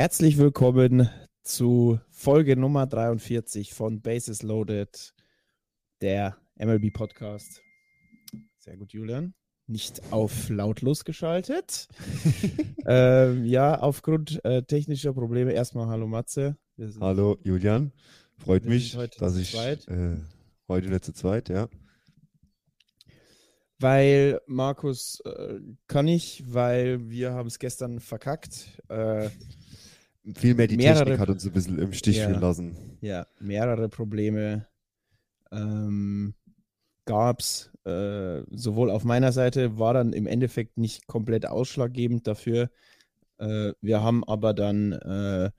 Herzlich willkommen zu Folge Nummer 43 von Bases Loaded, der MLB Podcast. Sehr gut, Julian. Nicht auf lautlos geschaltet. ähm, ja, aufgrund äh, technischer Probleme erstmal Hallo Matze. Hallo Julian, freut mich, dass ich zweit. äh, heute zu zweit, ja. Weil Markus äh, kann ich, weil wir haben es gestern verkackt. Äh, Vielmehr die Mehrere- Technik hat uns ein bisschen im Stich Ja. gelassen. ja, mehrere Probleme ähm, gab es. Äh, sowohl auf meiner Seite war dann im Endeffekt nicht komplett ausschlaggebend dafür. Äh, wir haben aber dann äh,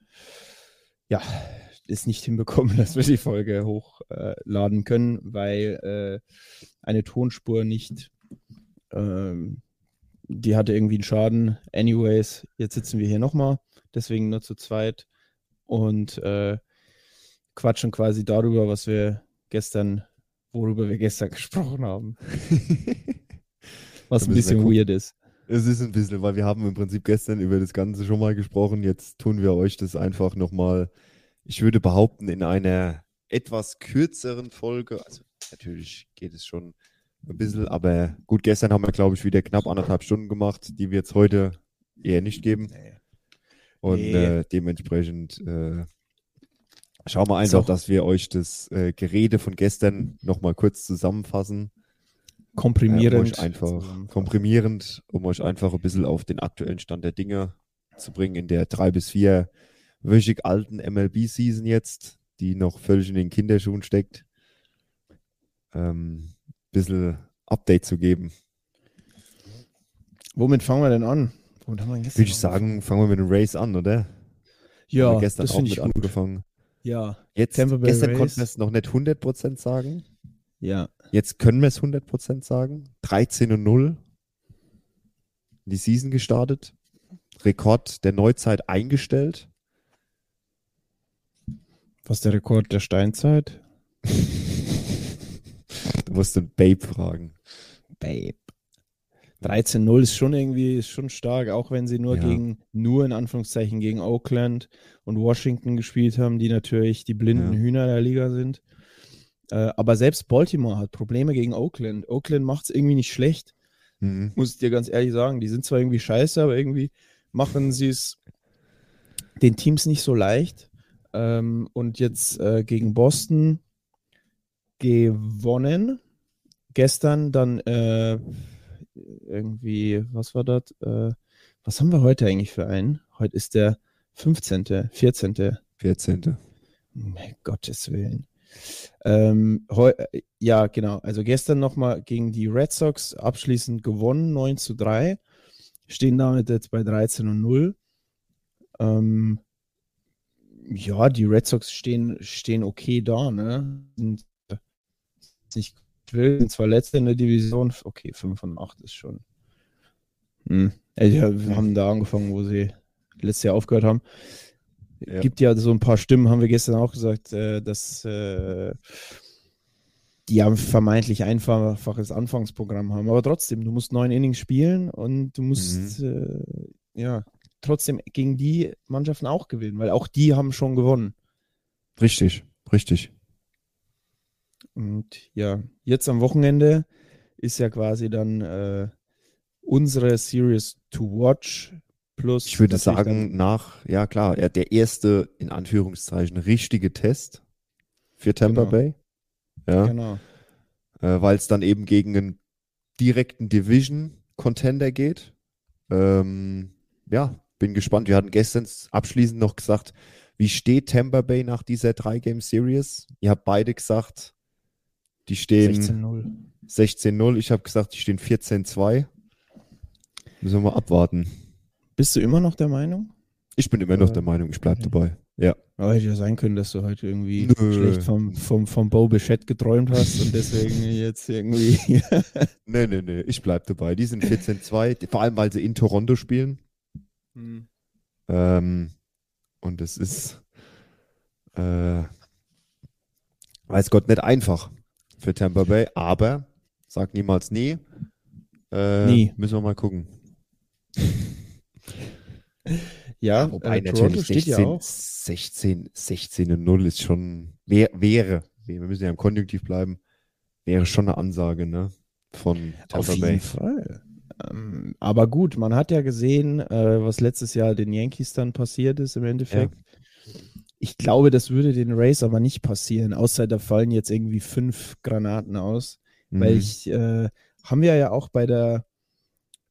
ja es nicht hinbekommen, dass wir die Folge hochladen können, weil äh, eine Tonspur nicht ähm, die hatte irgendwie einen Schaden. Anyways, jetzt sitzen wir hier nochmal, deswegen nur zu zweit und äh, quatschen quasi darüber, was wir gestern, worüber wir gestern gesprochen haben. Was ein bisschen weird ist. Es ist ein bisschen, weil wir haben im Prinzip gestern über das Ganze schon mal gesprochen. Jetzt tun wir euch das einfach nochmal, ich würde behaupten, in einer etwas kürzeren Folge. Also natürlich geht es schon ein bisschen, aber gut, gestern haben wir, glaube ich, wieder knapp anderthalb Stunden gemacht, die wir jetzt heute eher nicht geben. Und Nee. äh, dementsprechend äh, schauen wir einfach, auch- dass wir euch das äh, Gerede von gestern nochmal kurz zusammenfassen. Äh, um Komprimierend. euch einfach komprimierend, um euch einfach ein bisschen auf den aktuellen Stand der Dinge zu bringen in der drei bis vier wöchig alten MLB-Season jetzt, die noch völlig in den Kinderschuhen steckt. Ähm, bisschen Update zu geben. Womit fangen wir denn an? Womit haben wir gestern Würde ich sagen, fangen wir mit dem Race an, oder? Ja, gestern das auch mit gut. angefangen. Ja, Jetzt, gestern Rays. konnten wir es noch nicht 100% sagen. ja. Jetzt können wir es 100% sagen. 13 und 0. In die Season gestartet. Rekord der Neuzeit eingestellt. Was ist der Rekord der Steinzeit? Du musst den Babe fragen. Babe. 13-0 ist schon irgendwie ist schon stark, auch wenn sie nur Ja. gegen, nur in Anführungszeichen gegen Oakland und Washington gespielt haben, die natürlich die blinden Ja. Hühner der Liga sind. Äh, aber selbst Baltimore hat Probleme gegen Oakland. Oakland macht es irgendwie nicht schlecht, Mhm. muss ich dir ganz ehrlich sagen. Die sind zwar irgendwie scheiße, aber irgendwie machen sie es den Teams nicht so leicht. Ähm, und jetzt äh, gegen Boston gewonnen. Gestern dann äh, irgendwie, was war das? Äh, was haben wir heute eigentlich für einen? Heute ist der 15., 14. 14. Um Gottes Willen. Ähm, heu, äh, ja, genau. Also gestern nochmal gegen die Red Sox abschließend gewonnen, 9 zu 3. Stehen damit jetzt bei 13 und 0. Ähm, ja, die Red Sox stehen, stehen okay da, ne? Sind äh, nicht wild, sind zwar letzte in der Division. Okay, 5 und 8 ist schon. Hm. Ja, wir haben da angefangen, wo sie letztes Jahr aufgehört haben. Ja. Gibt ja so ein paar Stimmen, haben wir gestern auch gesagt, äh, dass äh, die ein vermeintlich einfaches Anfangsprogramm haben. Aber trotzdem, du musst neun Innings spielen und du musst äh, ja trotzdem gegen die Mannschaften auch gewinnen, weil auch die haben schon gewonnen. Richtig, richtig. Und ja, jetzt am Wochenende ist ja quasi dann äh, unsere Series to watch plus. Ich würde sagen, nach, ja klar, ja, der erste, in Anführungszeichen, richtige Test für Tampa Genau. Bay. Ja, genau. äh, weil es dann eben gegen einen direkten Division-Contender geht. Ähm, ja, bin gespannt. Wir hatten gestern abschließend noch gesagt, Wie steht Tampa Bay nach dieser 3-Game-Series? Ihr habt beide gesagt, die stehen 16-0. 16-0. Ich habe gesagt, die stehen 14-2. Müssen wir mal abwarten. Bist du immer noch der Meinung? Ich bin immer noch der Meinung, ich bleibe dabei. Ja. Aber hätte ja sein können, dass du heute irgendwie Nö. schlecht vom, vom, vom Bo Bichette geträumt hast und deswegen jetzt irgendwie. Nee, nee, nee, ich bleibe dabei. Die sind 14-2, vor allem weil sie in Toronto spielen. Ähm, und es ist, äh, weiß Gott, nicht einfach für Tampa Bay, aber sag niemals nie. Äh, Nie. Müssen wir mal gucken. ja, Wobei äh, natürlich steht 16, ja auch. 16, 16 und 0 ist schon, wär, wäre, wir müssen ja im Konjunktiv bleiben, wäre schon eine Ansage, ne? Von Tampa Auf jeden Bay. Fall. Ähm, aber gut, man hat ja gesehen, äh, was letztes Jahr den Yankees dann passiert ist im Endeffekt. Ich glaube, das würde den Rays aber nicht passieren, außer da fallen jetzt irgendwie fünf Granaten aus. Weil Mhm. ich, äh, haben wir ja auch bei der,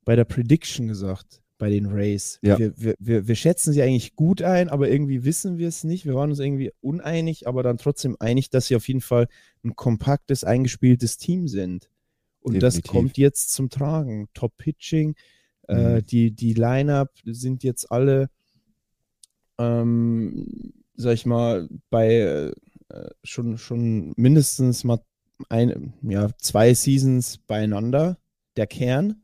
bei der Prediction gesagt, bei den Rays. Ja. Wir, wir, wir, wir schätzen sie eigentlich gut ein, aber irgendwie wissen wir es nicht. Wir waren uns irgendwie uneinig, aber dann trotzdem einig, dass sie auf jeden Fall ein kompaktes, eingespieltes Team sind. Und das Definitiv. kommt jetzt zum Tragen. Top Pitching, äh, Mhm. die, die Line-Up sind jetzt alle, ähm, sag ich mal, bei äh, schon, schon mindestens mal ein, ja, zwei Seasons beieinander, der Kern.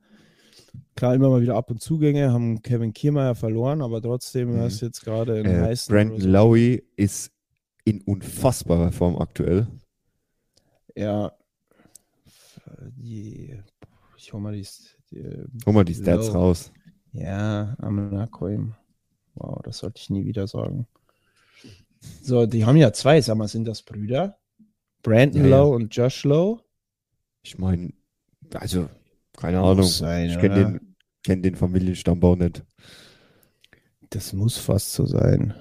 Klar, immer mal wieder Ab- und Zugänge, haben Kevin Kiermeier verloren, aber trotzdem Mhm. er ist jetzt gerade im Äh, heißen. Brandon so. Lowy ist in unfassbarer Form aktuell. Ja. Die, ich hol mal die, die Hol mal die Stats Low. raus. Ja, Amanakoim. Wow, das sollte ich nie wieder sagen. So, die haben ja zwei, sag mal, sind das Brüder? Brandon Ja, ja. Lowe und Josh Lowe? Ich meine, also, keine Ahnung. Muss sein, ich kenne den, kenn den Familienstambau nicht. Das muss fast so sein.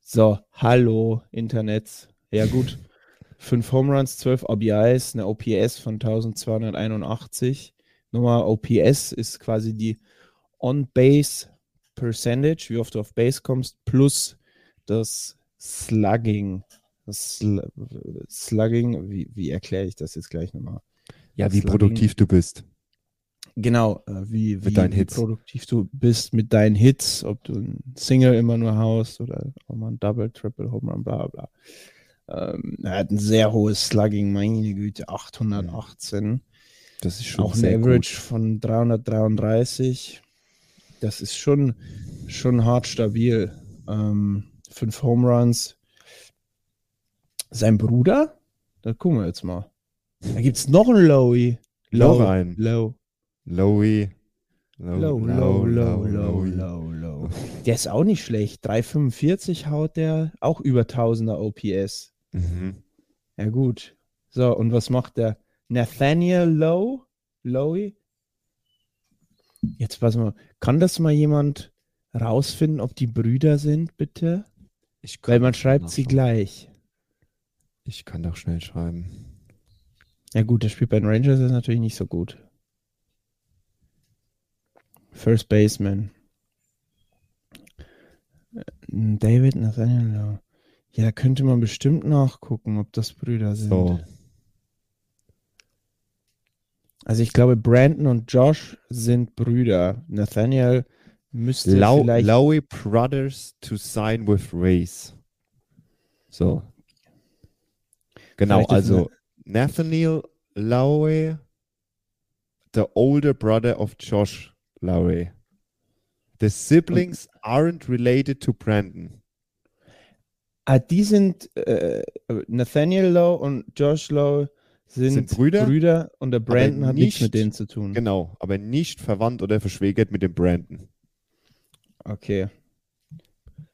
So, hallo, Internet. Ja, gut. Fünf Home Runs, 12 RBIs, eine OPS von 1281. Nochmal, OPS ist quasi die On-Base Percentage, wie oft du auf Base kommst, plus das Slugging. Das Sl Slugging, wie, wie erkläre ich das jetzt gleich nochmal? Ja, wie Slugging. produktiv du bist. Genau, äh, wie, wie, wie produktiv du bist mit deinen Hits, ob du ein Single immer nur haust oder auch mal ein Double, Triple, Home Run, bla bla. Ähm, er hat ein sehr hohes Slugging, meine Güte, 818. Das ist schon Auch ein Average gut. von 333. Das ist schon, schon hart stabil. Ähm, fünf Home Runs. Sein Bruder? Da gucken wir jetzt mal. Da gibt es noch einen Lowy. Noch einen. Low. Lowy. Low, low, low, low, low, low. Der ist auch nicht schlecht. 345 haut der, auch über 1000er OPS. Mhm. Ja, gut. So, und was macht der? Nathaniel Lowe? Lowy? Jetzt pass mal, kann das mal jemand rausfinden, ob die Brüder sind, bitte? Ich Weil man schreibt sie gleich. Ich kann doch schnell schreiben. Ja, gut, der spielt bei den Rangers ist natürlich nicht so gut. First Baseman. Äh, David Nathaniel Lowe. Ja, da könnte man bestimmt nachgucken, ob das Brüder sind. So. Also ich glaube, Brandon und Josh sind Brüder. Nathaniel müsste Lau vielleicht. Lowy Brothers to sign with Race. So. Genau, Vielleicht also Nathaniel Lowy, the older brother of Josh Lowy. The siblings aren't related to Brandon. Ah, die sind äh, Nathaniel Lowe und Josh Lowe sind, Sind Brüder, und der Brandon hat nichts nicht- mit denen zu tun. Genau, aber nicht verwandt oder verschwägert mit dem Brandon. Okay.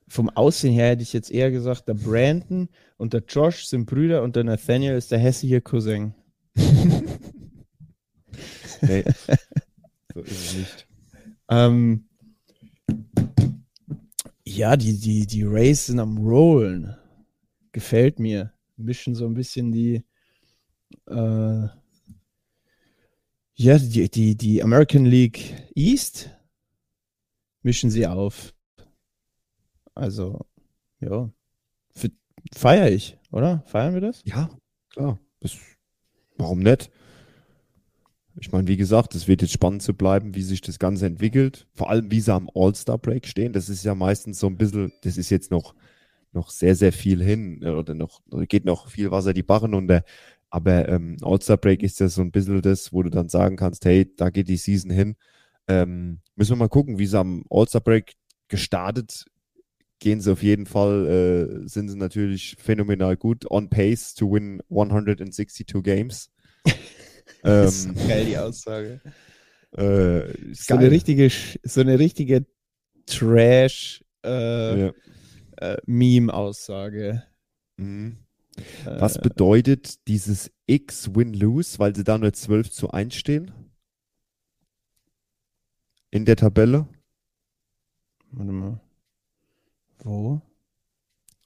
Vom Aussehen her hätte ich jetzt eher gesagt, der Brandon und der Josh sind Brüder und der Nathaniel ist der hässliche Cousin. Nee, so ist es nicht. Ähm, ja, die, die, die Rays sind am Rollen. Gefällt mir. Mischen so ein bisschen die, äh, ja, die, die, die American League East mischen sie auf. Also, ja. Feiere ich, oder? Feiern wir das? Ja, klar. Das, warum nicht? Ich meine, wie gesagt, es wird jetzt spannend zu bleiben, wie sich das Ganze entwickelt. Vor allem, wie sie am All-Star-Break stehen. Das ist ja meistens so ein bisschen, das ist jetzt noch, noch sehr, sehr viel hin äh, oder noch, geht noch viel Wasser die Barren unter. Aber ähm, All-Star-Break ist ja so ein bisschen das, wo du dann sagen kannst, hey, da geht die Season hin. Ähm, müssen wir mal gucken, wie sie am All-Star-Break gestartet gehen sie auf jeden Fall, äh, sind sie natürlich phänomenal gut. On pace to win 162 Games. das ist geil, die Aussage. Äh, so, eine richtige, so eine richtige Trash äh, ja. äh, Meme-Aussage. Mhm. Was bedeutet dieses X Win-Lose, weil sie da nur 12 zu 1 stehen? In der Tabelle? Warte mal. Wo?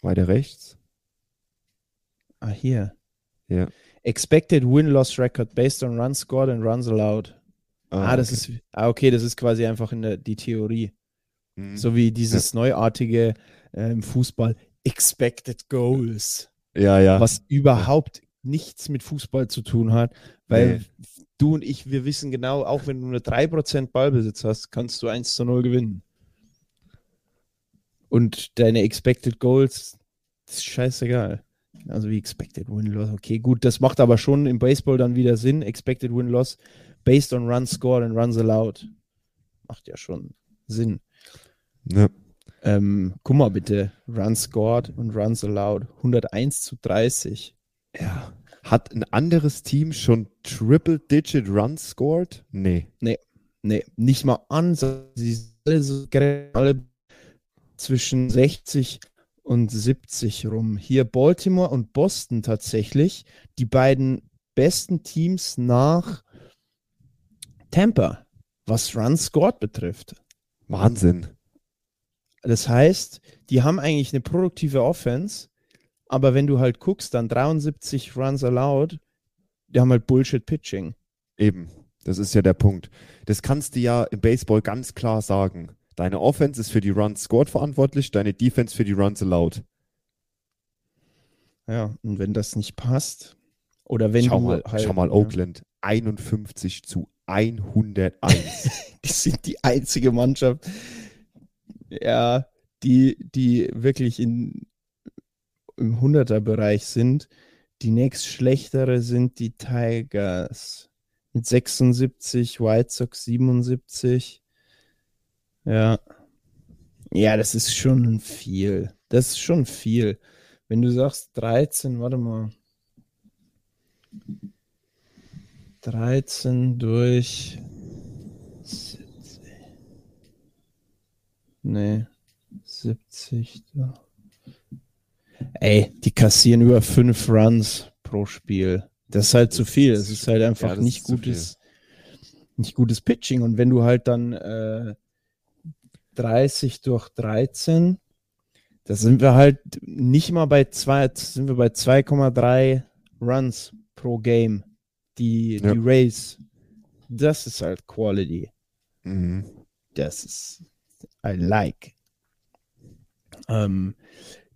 Weiter rechts. Ah, hier. Ja. Expected Win-Loss Record based on runs scored and runs allowed. Ah, ah das ist, ah, okay, das ist quasi einfach in der, die Theorie. Mhm. So wie dieses ja. neuartige äh, im Fußball Expected Goals. Ja, ja. Was überhaupt nichts mit Fußball zu tun hat, weil nee. Du und ich, wir wissen genau, auch wenn du nur 3% Ballbesitz hast, kannst du 1 zu 0 gewinnen. Und deine Expected Goals, das ist scheißegal. Also wie Expected Win-Loss. Okay, gut, das macht aber schon im Baseball dann wieder Sinn. Expected Win-Loss based on runs scored and runs allowed. Macht ja schon Sinn. Ja. Ähm, guck mal bitte, Runs scored und Runs allowed. 101 zu 30. Ja. Hat ein anderes Team schon Triple-Digit Runs scored? Nee. Nee, nee, nicht mal an. Sie sind alle, alle zwischen 60 und 70 rum. Hier Baltimore und Boston tatsächlich die beiden besten Teams nach Tampa, was Run scored betrifft. Wahnsinn. Das heißt, die haben eigentlich eine produktive Offense, aber wenn du halt guckst, dann 73 Runs allowed, die haben halt Bullshit Pitching. Eben, das ist ja der Punkt. Das kannst du ja im Baseball ganz klar sagen. Deine Offense ist für die Runs scored verantwortlich, deine Defense für die Runs allowed. Ja, und wenn das nicht passt, oder wenn schau du mal, halt, Schau mal, Oakland, 51 zu 101. die sind die einzige Mannschaft, ja, die, die wirklich in, im 100er-Bereich sind. Die nächst schlechtere sind die Tigers mit 76, White Sox 77. Ja. Ja, das ist schon viel. Das ist schon viel. Wenn du sagst 13, warte mal. 13 durch 70. Nee, 70. Da. Ey, die kassieren über 5 Runs pro Spiel. Das ist halt zu viel. Das ist halt einfach ja, nicht gutes, nicht gutes Pitching. Und wenn du halt dann äh, 30 durch 13. Da sind wir halt nicht mal bei zwei, sind wir bei 2,3 Runs pro Game. Die, ja. die Race. Das ist halt Quality. Mhm. Das ist I like. Ähm,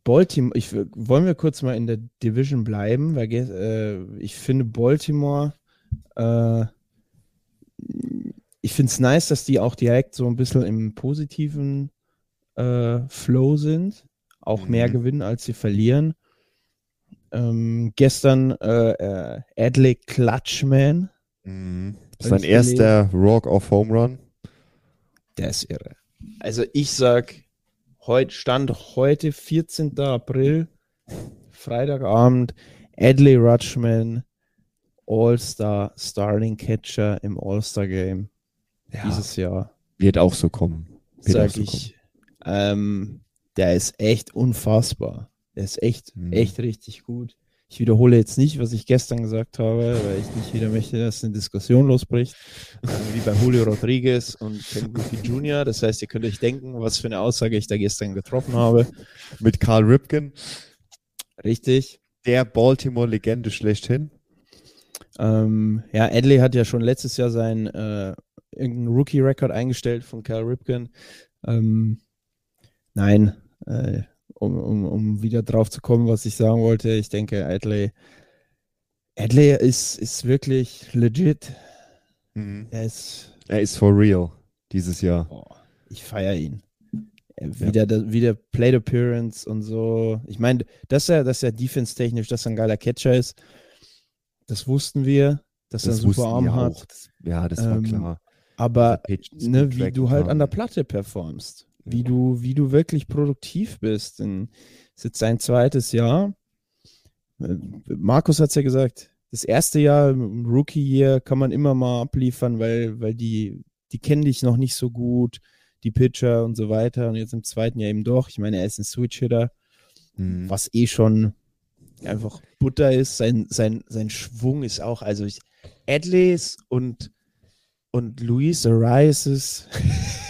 Baltimore, ich, wollen wir kurz mal in der Division bleiben, weil äh, ich finde Baltimore äh, ich finde es nice, dass die auch direkt so ein bisschen im positiven äh, Flow sind, auch mhm. mehr gewinnen, als sie verlieren. Ähm, gestern äh, äh, Adley Clutchman. Mhm. Sein erster Rock of Home Run. Der ist irre. Also ich sag, heute stand heute 14. April, Freitagabend, Adley Rutschman, All-Star Starting Catcher im All-Star Game ja, dieses Jahr. Wird auch so kommen. Wird sag so ich. Ähm, der ist echt unfassbar. Der ist echt, mhm. echt richtig gut. Ich wiederhole jetzt nicht, was ich gestern gesagt habe, weil ich nicht wieder möchte, dass eine Diskussion losbricht. Wie bei Julio Rodriguez und Ken Griffey Jr. Das heißt, ihr könnt euch denken, was für eine Aussage ich da gestern getroffen habe. Mit Carl Ripken. Richtig. Der Baltimore-Legende schlechthin. Ähm, ja, Adley hat ja schon letztes Jahr sein äh, irgendeinen Rookie-Record eingestellt von Cal Ripken. Ähm, nein, äh, um, um, um wieder drauf zu kommen, was ich sagen wollte, ich denke, Adley, Adley ist, ist wirklich legit. Mhm. Er ist, Er ist for real dieses Jahr. boah, ich feiere ihn. Äh, Wieder, da- wieder Plate Appearance und so. Ich meine, dass er, dass er defense-technisch, dass er ein geiler Catcher ist, das wussten wir, dass er einen super Arm hat. Das, ja, das war Ähm, klar. Aber ne, wie du halt an der. Platte performst, wie du, wie du wirklich produktiv bist. Denn ist jetzt sein zweites Jahr. Äh, Markus hat es ja gesagt, das erste Jahr im Rookie-Year kann man immer mal abliefern, weil, weil die, die kennen dich noch nicht so gut, die Pitcher und so weiter. Und jetzt im zweiten Jahr eben doch. Ich meine, er ist ein Switch-Hitter, Mhm. was eh schon einfach Butter ist. Sein, sein, sein Schwung ist auch, also ich, Adleys und, und Luis Arias Nicht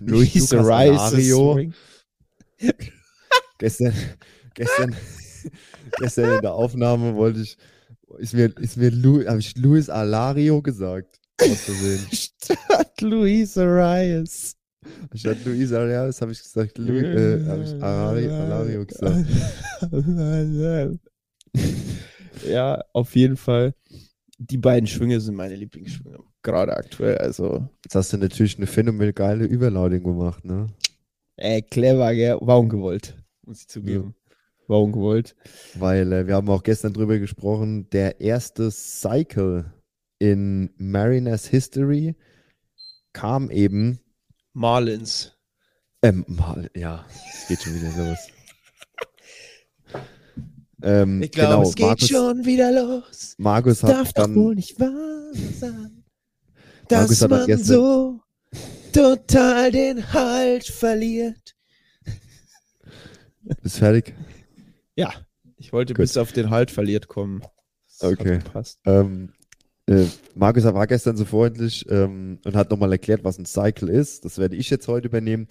Luis. Swing. Gestern, gestern, gestern in der Aufnahme wollte ich, ist mir, ist mir Lu, habe ich Luis Alario gesagt. Statt Luis Arias. Statt Luis Arias habe ich gesagt, Lu, äh, habe ich Arari, Alario gesagt. ja, auf jeden Fall. Die beiden Schwünge sind meine Lieblingsschwünge, gerade aktuell. Also, Jetzt hast du natürlich eine phänomenal geile Überleitung gemacht, ne? ey, clever, gell? War ungewollt, muss ich zugeben. War ungewollt. Weil äh, wir haben auch gestern drüber gesprochen, der erste Cycle in Mariners History kam eben, Marlins. ähm, mal, ja, es geht schon wieder los. ähm, Ich glaube, genau, es geht Markus, schon wieder los. Markus Darf hat doch dann, wohl nicht wahr sein, dass hat dann man so total den Halt verliert. bist fertig? Ja, ich wollte Gut. bis auf den Halt verliert kommen. Das Okay. Ähm, äh, Markus war gestern so freundlich ähm, und hat nochmal erklärt, was ein Cycle ist. Das werde ich jetzt heute übernehmen.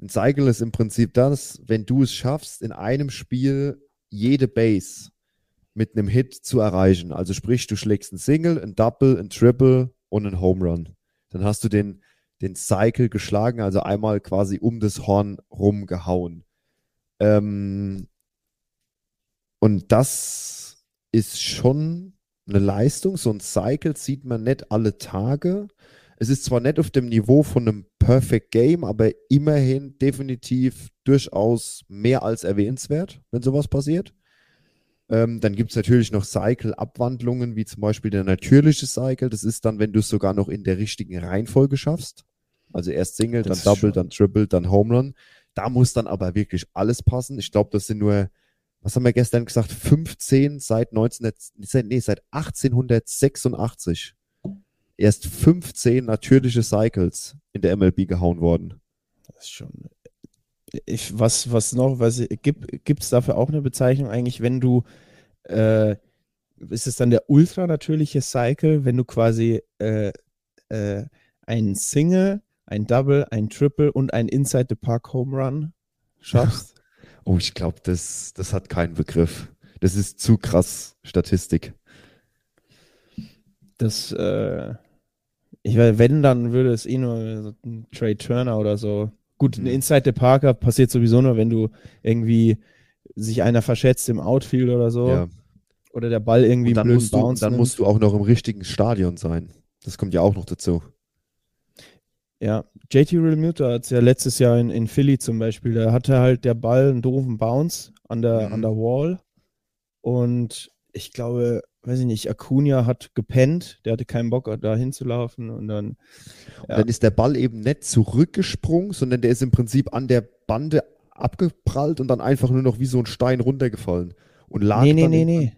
Ein Cycle ist im Prinzip das, wenn du es schaffst, in einem Spiel jede Base mit einem Hit zu erreichen. Also sprich, du schlägst ein Single, ein Double, ein Triple und ein Home Run. Dann hast du den, den Cycle geschlagen, also einmal quasi um das Horn rumgehauen. Ähm, und das ist schon eine Leistung. So ein Cycle sieht man nicht alle Tage. Es ist zwar nicht auf dem Niveau von einem Perfect Game, aber immerhin definitiv durchaus mehr als erwähnenswert, wenn sowas passiert. Ähm, dann gibt es natürlich noch Cycle-Abwandlungen, wie zum Beispiel der natürliche Cycle. Das ist dann, wenn du es sogar noch in der richtigen Reihenfolge schaffst. Also erst Single, Das dann Double, schon- dann Triple, dann Home Run. Da muss dann aber wirklich alles passen. Ich glaube, das sind nur, was haben wir gestern gesagt, 15 seit 19, nee, seit 1886. Erst 15 natürliche Cycles in der MLB gehauen worden. Das ist schon. Ich, was, was noch, was gibt es dafür auch eine Bezeichnung eigentlich, wenn du äh, ist es dann der ultranatürliche Cycle, wenn du quasi äh, äh, ein Single, ein Double, ein Triple und ein Inside the Park Home Run schaffst? Oh, ich glaube, das, das hat keinen Begriff. Das ist zu krass Statistik. Das, äh, ich weiß, wenn, dann würde es eh nur so ein Trey Turner oder so. Gut, ein Mhm. Inside the Parker passiert sowieso nur, wenn du irgendwie sich einer verschätzt im Outfield oder so. Ja. Oder der Ball irgendwie Und dann, blöden musst du, Bounce dann nimmt. musst du auch noch im richtigen Stadion sein. Das kommt ja auch noch dazu. Ja, JT Realmuto hat es ja letztes Jahr in, in Philly zum Beispiel, da hatte halt der Ball einen doofen Bounce an der, Mhm. an der Wall und ich glaube, weiß ich nicht, Acuna hat gepennt, der hatte keinen Bock da hinzulaufen und dann, Und Ja. dann ist der Ball eben nicht zurückgesprungen, sondern der ist im Prinzip an der Bande abgeprallt und dann einfach nur noch wie so ein Stein runtergefallen. Und lag nee, nee, dann nee, nee.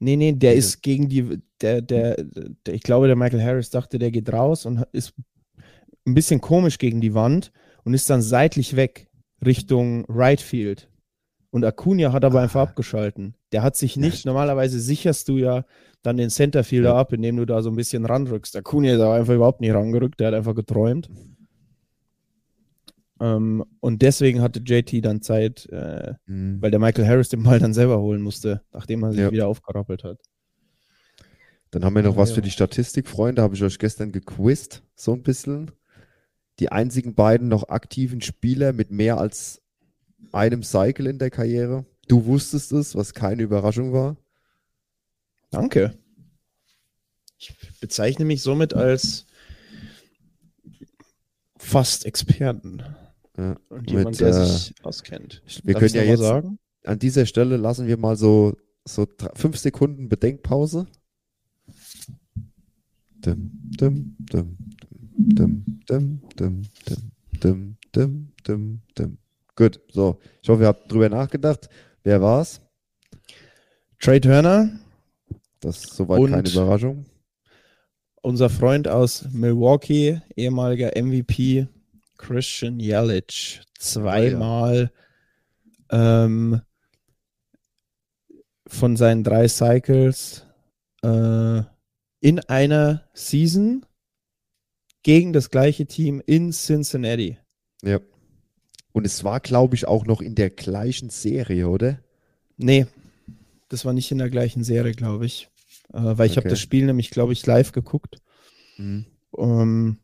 Nee, nee, der Okay. ist gegen die, der, der, der, ich glaube, der Michael Harris dachte, der geht raus und ist ein bisschen komisch gegen die Wand und ist dann seitlich weg Richtung Right Field. Und Acuna hat aber einfach abgeschalten. Der hat sich nicht, normalerweise sicherst du ja dann den Centerfielder Ja. ab, indem du da so ein bisschen ranrückst. Acuna ist aber einfach überhaupt nicht rangerückt, der hat einfach geträumt. Ähm, und deswegen hatte JT dann Zeit, äh, Mhm. weil der Michael Harris den Ball dann selber holen musste, nachdem er sich Ja. wieder aufgerappelt hat. Dann haben wir noch Ja, was ja. für die Statistik, Freunde. Habe ich euch gestern gequizt, so ein bisschen. die einzigen beiden noch aktiven Spieler mit mehr als einem Cycle in der Karriere. Du wusstest es, was keine Überraschung war. Danke. Ich bezeichne mich somit als fast Experten. Ja, Und jemand, mit, der äh, sich auskennt. wir Darf können ja jetzt sagen. an dieser Stelle lassen wir mal so, so drei- fünf Sekunden Bedenkpause. Dim, dim, dim, dim, dim, dim, dim, dim, dim, dim, dim. Gut, so. Ich hoffe, ihr habt drüber nachgedacht. Wer war's? Trey Turner, Das ist soweit Und- keine Überraschung. unser Freund aus Milwaukee, ehemaliger MVP, Christian Yelich. Zweimal ähm, von seinen drei Cycles äh, in einer Season gegen das gleiche Team in Cincinnati. Ja. Und es war, glaube ich, auch noch in der gleichen Serie, oder? Nee, das war nicht in der gleichen Serie, glaube ich. Äh, weil ich habe Okay. das Spiel nämlich, glaube ich, live geguckt. Ähm,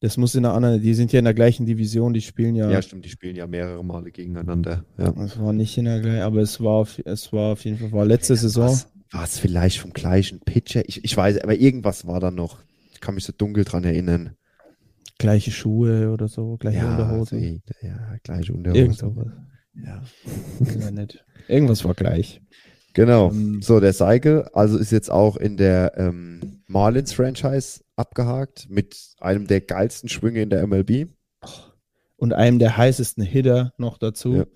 das muss in einer anderen, die sind ja in der gleichen Division, die spielen ja. Ja. stimmt, die spielen ja mehrere Male gegeneinander. Ja. Es war nicht in der gleichen, aber es war, auf, es war auf jeden Fall, war letzte Saison. War es vielleicht vom gleichen Pitcher? Ich, ich weiß, aber irgendwas war da noch. Ich kann mich so dunkel dran erinnern. Gleiche Schuhe oder so, gleiche Ja, Unterhosen. so, ja, gleiche Unterhose. Irgend sowas. Ja. Ja, nicht. Irgendwas war gleich. Genau. Ähm, so, der Cycle, also ist jetzt auch in der ähm, Marlins-Franchise abgehakt mit einem der geilsten Schwünge in der MLB. Und einem der heißesten Hitter noch dazu. Ja.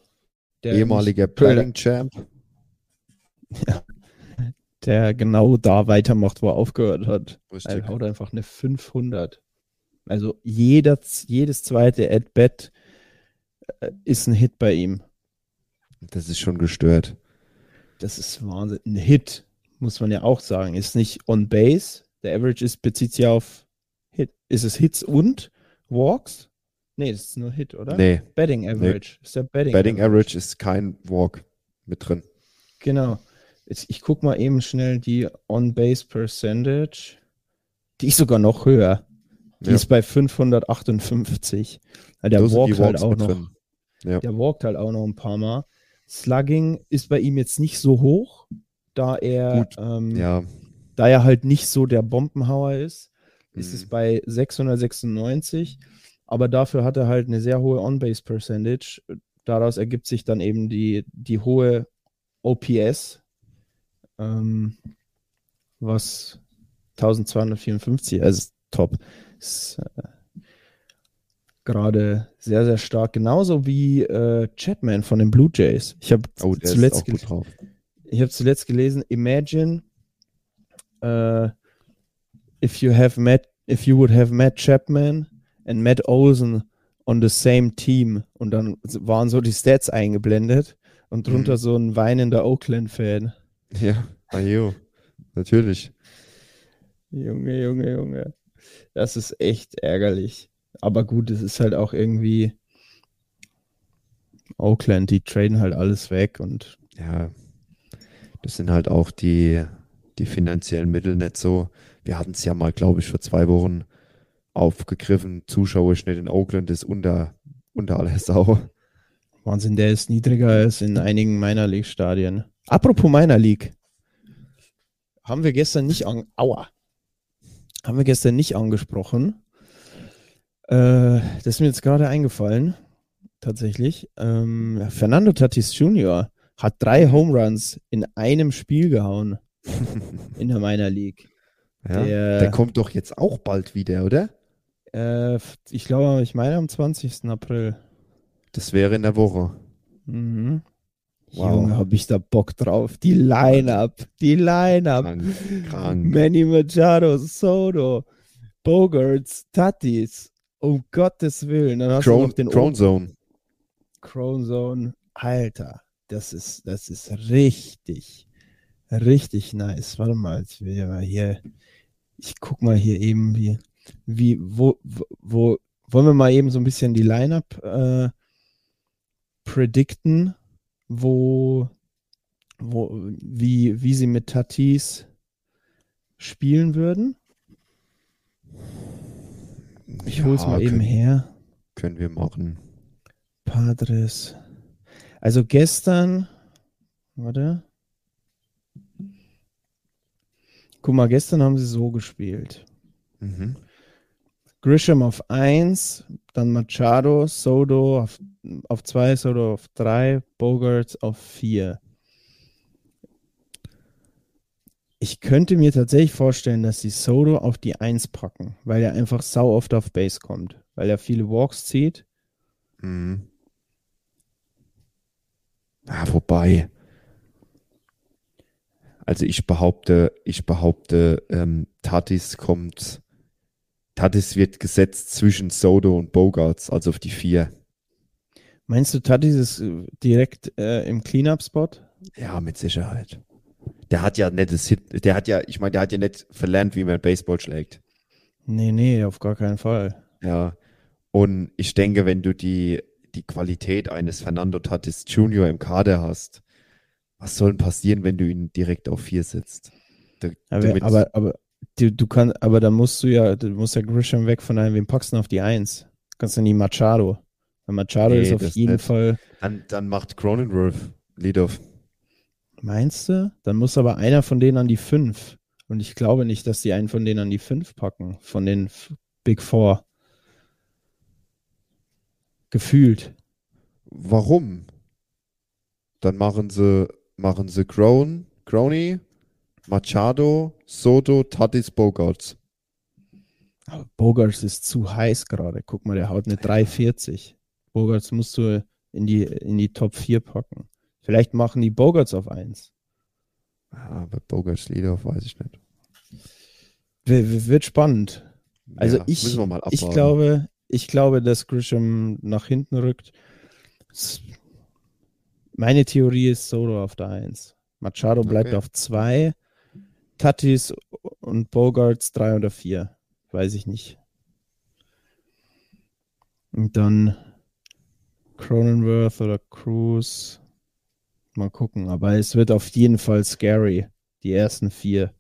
Der Ehemaliger Batting Champ. Der genau da weitermacht, wo er aufgehört hat. Er haut einfach eine 500. Also jeder, jedes zweite At-Bat äh, ist ein Hit bei ihm. Das ist schon gestört. Das ist Wahnsinn. Ein Hit, muss man ja auch sagen. Ist nicht on base. Der Average ist, bezieht sich auf Hit. Ist es Hits und Walks? Nee, das ist nur Hit, oder? Nee, Batting Average. Ist der Batting, Batting Average ist kein Walk mit drin. Genau. Jetzt, ich guck mal eben schnell die On-Base Percentage. Die ist sogar noch höher. Die Ja. ist bei 558. Ja, der Da sind die walkt halt auch noch. drin. Ja. Der walkt halt auch noch ein paar Mal. Slugging ist bei ihm jetzt nicht so hoch, da er, ähm, Ja, da er halt nicht so der Bombenhauer ist. Ist Mhm. es bei 696, aber dafür hat er halt eine sehr hohe On-Base Percentage. Daraus ergibt sich dann eben die, die hohe OPS, ähm, was 1254, also top. Ist äh, gerade sehr, sehr stark. Genauso wie äh, Chapman von den Blue Jays. Ich habe oh, zuletzt, ich habe zuletzt gelesen, imagine uh, if you have met, if you would have Matt Chapman and Matt Olsen on the same team und dann waren so die Stats eingeblendet und drunter Mhm. so ein weinender Oakland-Fan. Ja, ajo. Natürlich. Junge, Junge, Junge. Das ist echt ärgerlich. Aber gut, es ist halt auch irgendwie Oakland, die traden halt alles weg und Ja, das sind halt auch die, die finanziellen Mittel nicht so. Wir hatten es ja mal, glaube ich, vor zwei Wochen aufgegriffen. Zuschauerschnitt in Oakland ist unter, unter aller Sau. Wahnsinn, der ist niedriger als in einigen Minor League Stadien. Apropos Minor League. Haben wir gestern nicht an. Aua. Haben wir gestern nicht angesprochen. Äh, das ist mir jetzt gerade eingefallen. Tatsächlich. Ähm, Fernando Tatis Jr. hat drei Home Runs in einem Spiel gehauen. in der Minor League. Ja, Der- der kommt doch jetzt auch bald wieder, oder? Äh, ich glaube, ich meine am 20. April. Das wäre in der Woche. Mhm. Wow. Junge, hab ich da Bock drauf. Die Line-Up, die Line-Up. Krank, krank. Manny Machado, Soto, Bogarts, Tatis. Um Gottes Willen. Dann hast du Drone, noch den Drone Zone. Crown Zone. Alter, das ist, das ist richtig, richtig nice. Warte mal, ich will ja mal hier, ich guck mal hier eben, wie, wie, wo, wo, wo wollen wir mal eben so ein bisschen die Line-Up äh, predikten, wo, wo, wie, wie sie mit Tatis spielen würden? Ich hol's mal eben können- her. Können wir machen. Padres. Also gestern, warte. Guck mal, gestern haben sie so gespielt. Mhm. Grisham auf 1, dann Machado, Soto auf, auf 2, Soto auf 3, Bogarts auf 4. Ich könnte mir tatsächlich vorstellen, dass sie Soto auf die 1 packen, weil er einfach sau oft auf Base kommt, weil er viele Walks zieht. Mhm. Ah, wobei. Also ich behaupte, ich behaupte, ähm, Tatis kommt, Tatis wird gesetzt zwischen Soto und Bogarts, also auf die vier. Meinst du, Tatis ist äh, direkt äh, im Cleanup-Spot? Ja, mit Sicherheit. Der hat ja nettes Hit, der hat ja, ich meine, der hat ja nicht verlernt, wie man Baseball schlägt. Nee, nee, auf gar keinen Fall. Ja. Und ich denke, wenn du die, die Qualität eines Fernando Tatis Jr. im Kader hast, was soll denn passieren, wenn du ihn direkt auf vier setzt? Da- Aber, aber, aber du, du kannst, aber da musst du ja, du musst ja Grisham weg von einem, wem packst du auf die Eins? Kannst du nie Machado. Weil Machado Nee, ist auf jeden nicht. Fall, dann, dann macht Cronenworth Leadoff. meinst du? Dann muss aber einer von denen an die Fünf. Und ich glaube nicht, dass die einen von denen an die Fünf packen, von den Big Four. Gefühlt. Warum? Dann machen sie, machen sie Crone, Crony, Machado, Soto, Tatis, Bogarts. Aber Bogarts ist zu heiß gerade. Guck mal, der haut eine 340. Bogarts musst du in die, in die Top 4 packen. Vielleicht machen die Bogarts auf 1. Ja, aber Bogarts Leadoff weiß ich nicht. W wird spannend. Also Ja, ich, müssen wir mal ich glaube, ich glaube, dass Grisham nach hinten rückt. Meine Theorie ist Solo auf der 1. Machado bleibt Okay. auf 2. Tatis und Bogarts 3 oder 4. Weiß ich nicht. Und dann Cronenworth oder Cruz. Mal gucken. Aber es wird auf jeden Fall scary. Die ersten vier.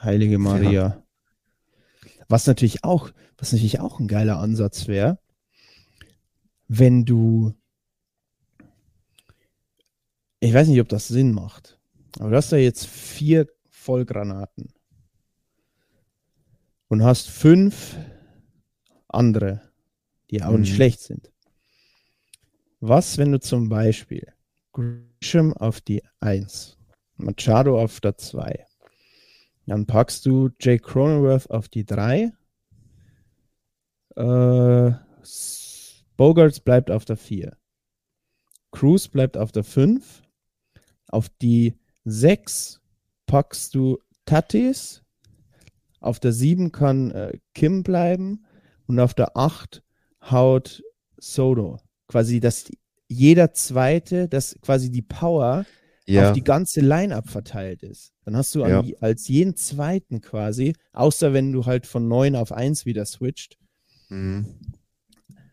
Heilige Maria. Was natürlich auch, was natürlich auch ein geiler Ansatz wäre, wenn du, ich weiß nicht, ob das Sinn macht, aber du hast da jetzt vier Vollgranaten und hast fünf andere, die auch nicht Mhm. schlecht sind. Was, wenn du zum Beispiel Grisham auf die 1, Machado auf der 2, dann packst du Jake Cronenworth auf die 3. Äh, Bogarts bleibt auf der 4. Cruz bleibt auf der 5. Auf die 6 packst du Tatis. Auf der 7 kann äh, Kim bleiben. Und auf der 8 haut Soto. Quasi, dass jeder zweite, dass quasi die Power ja, auf die ganze Line-Up verteilt ist. Dann hast du Ja. als jeden zweiten quasi, außer wenn du halt von 9 auf 1 wieder switcht, mhm.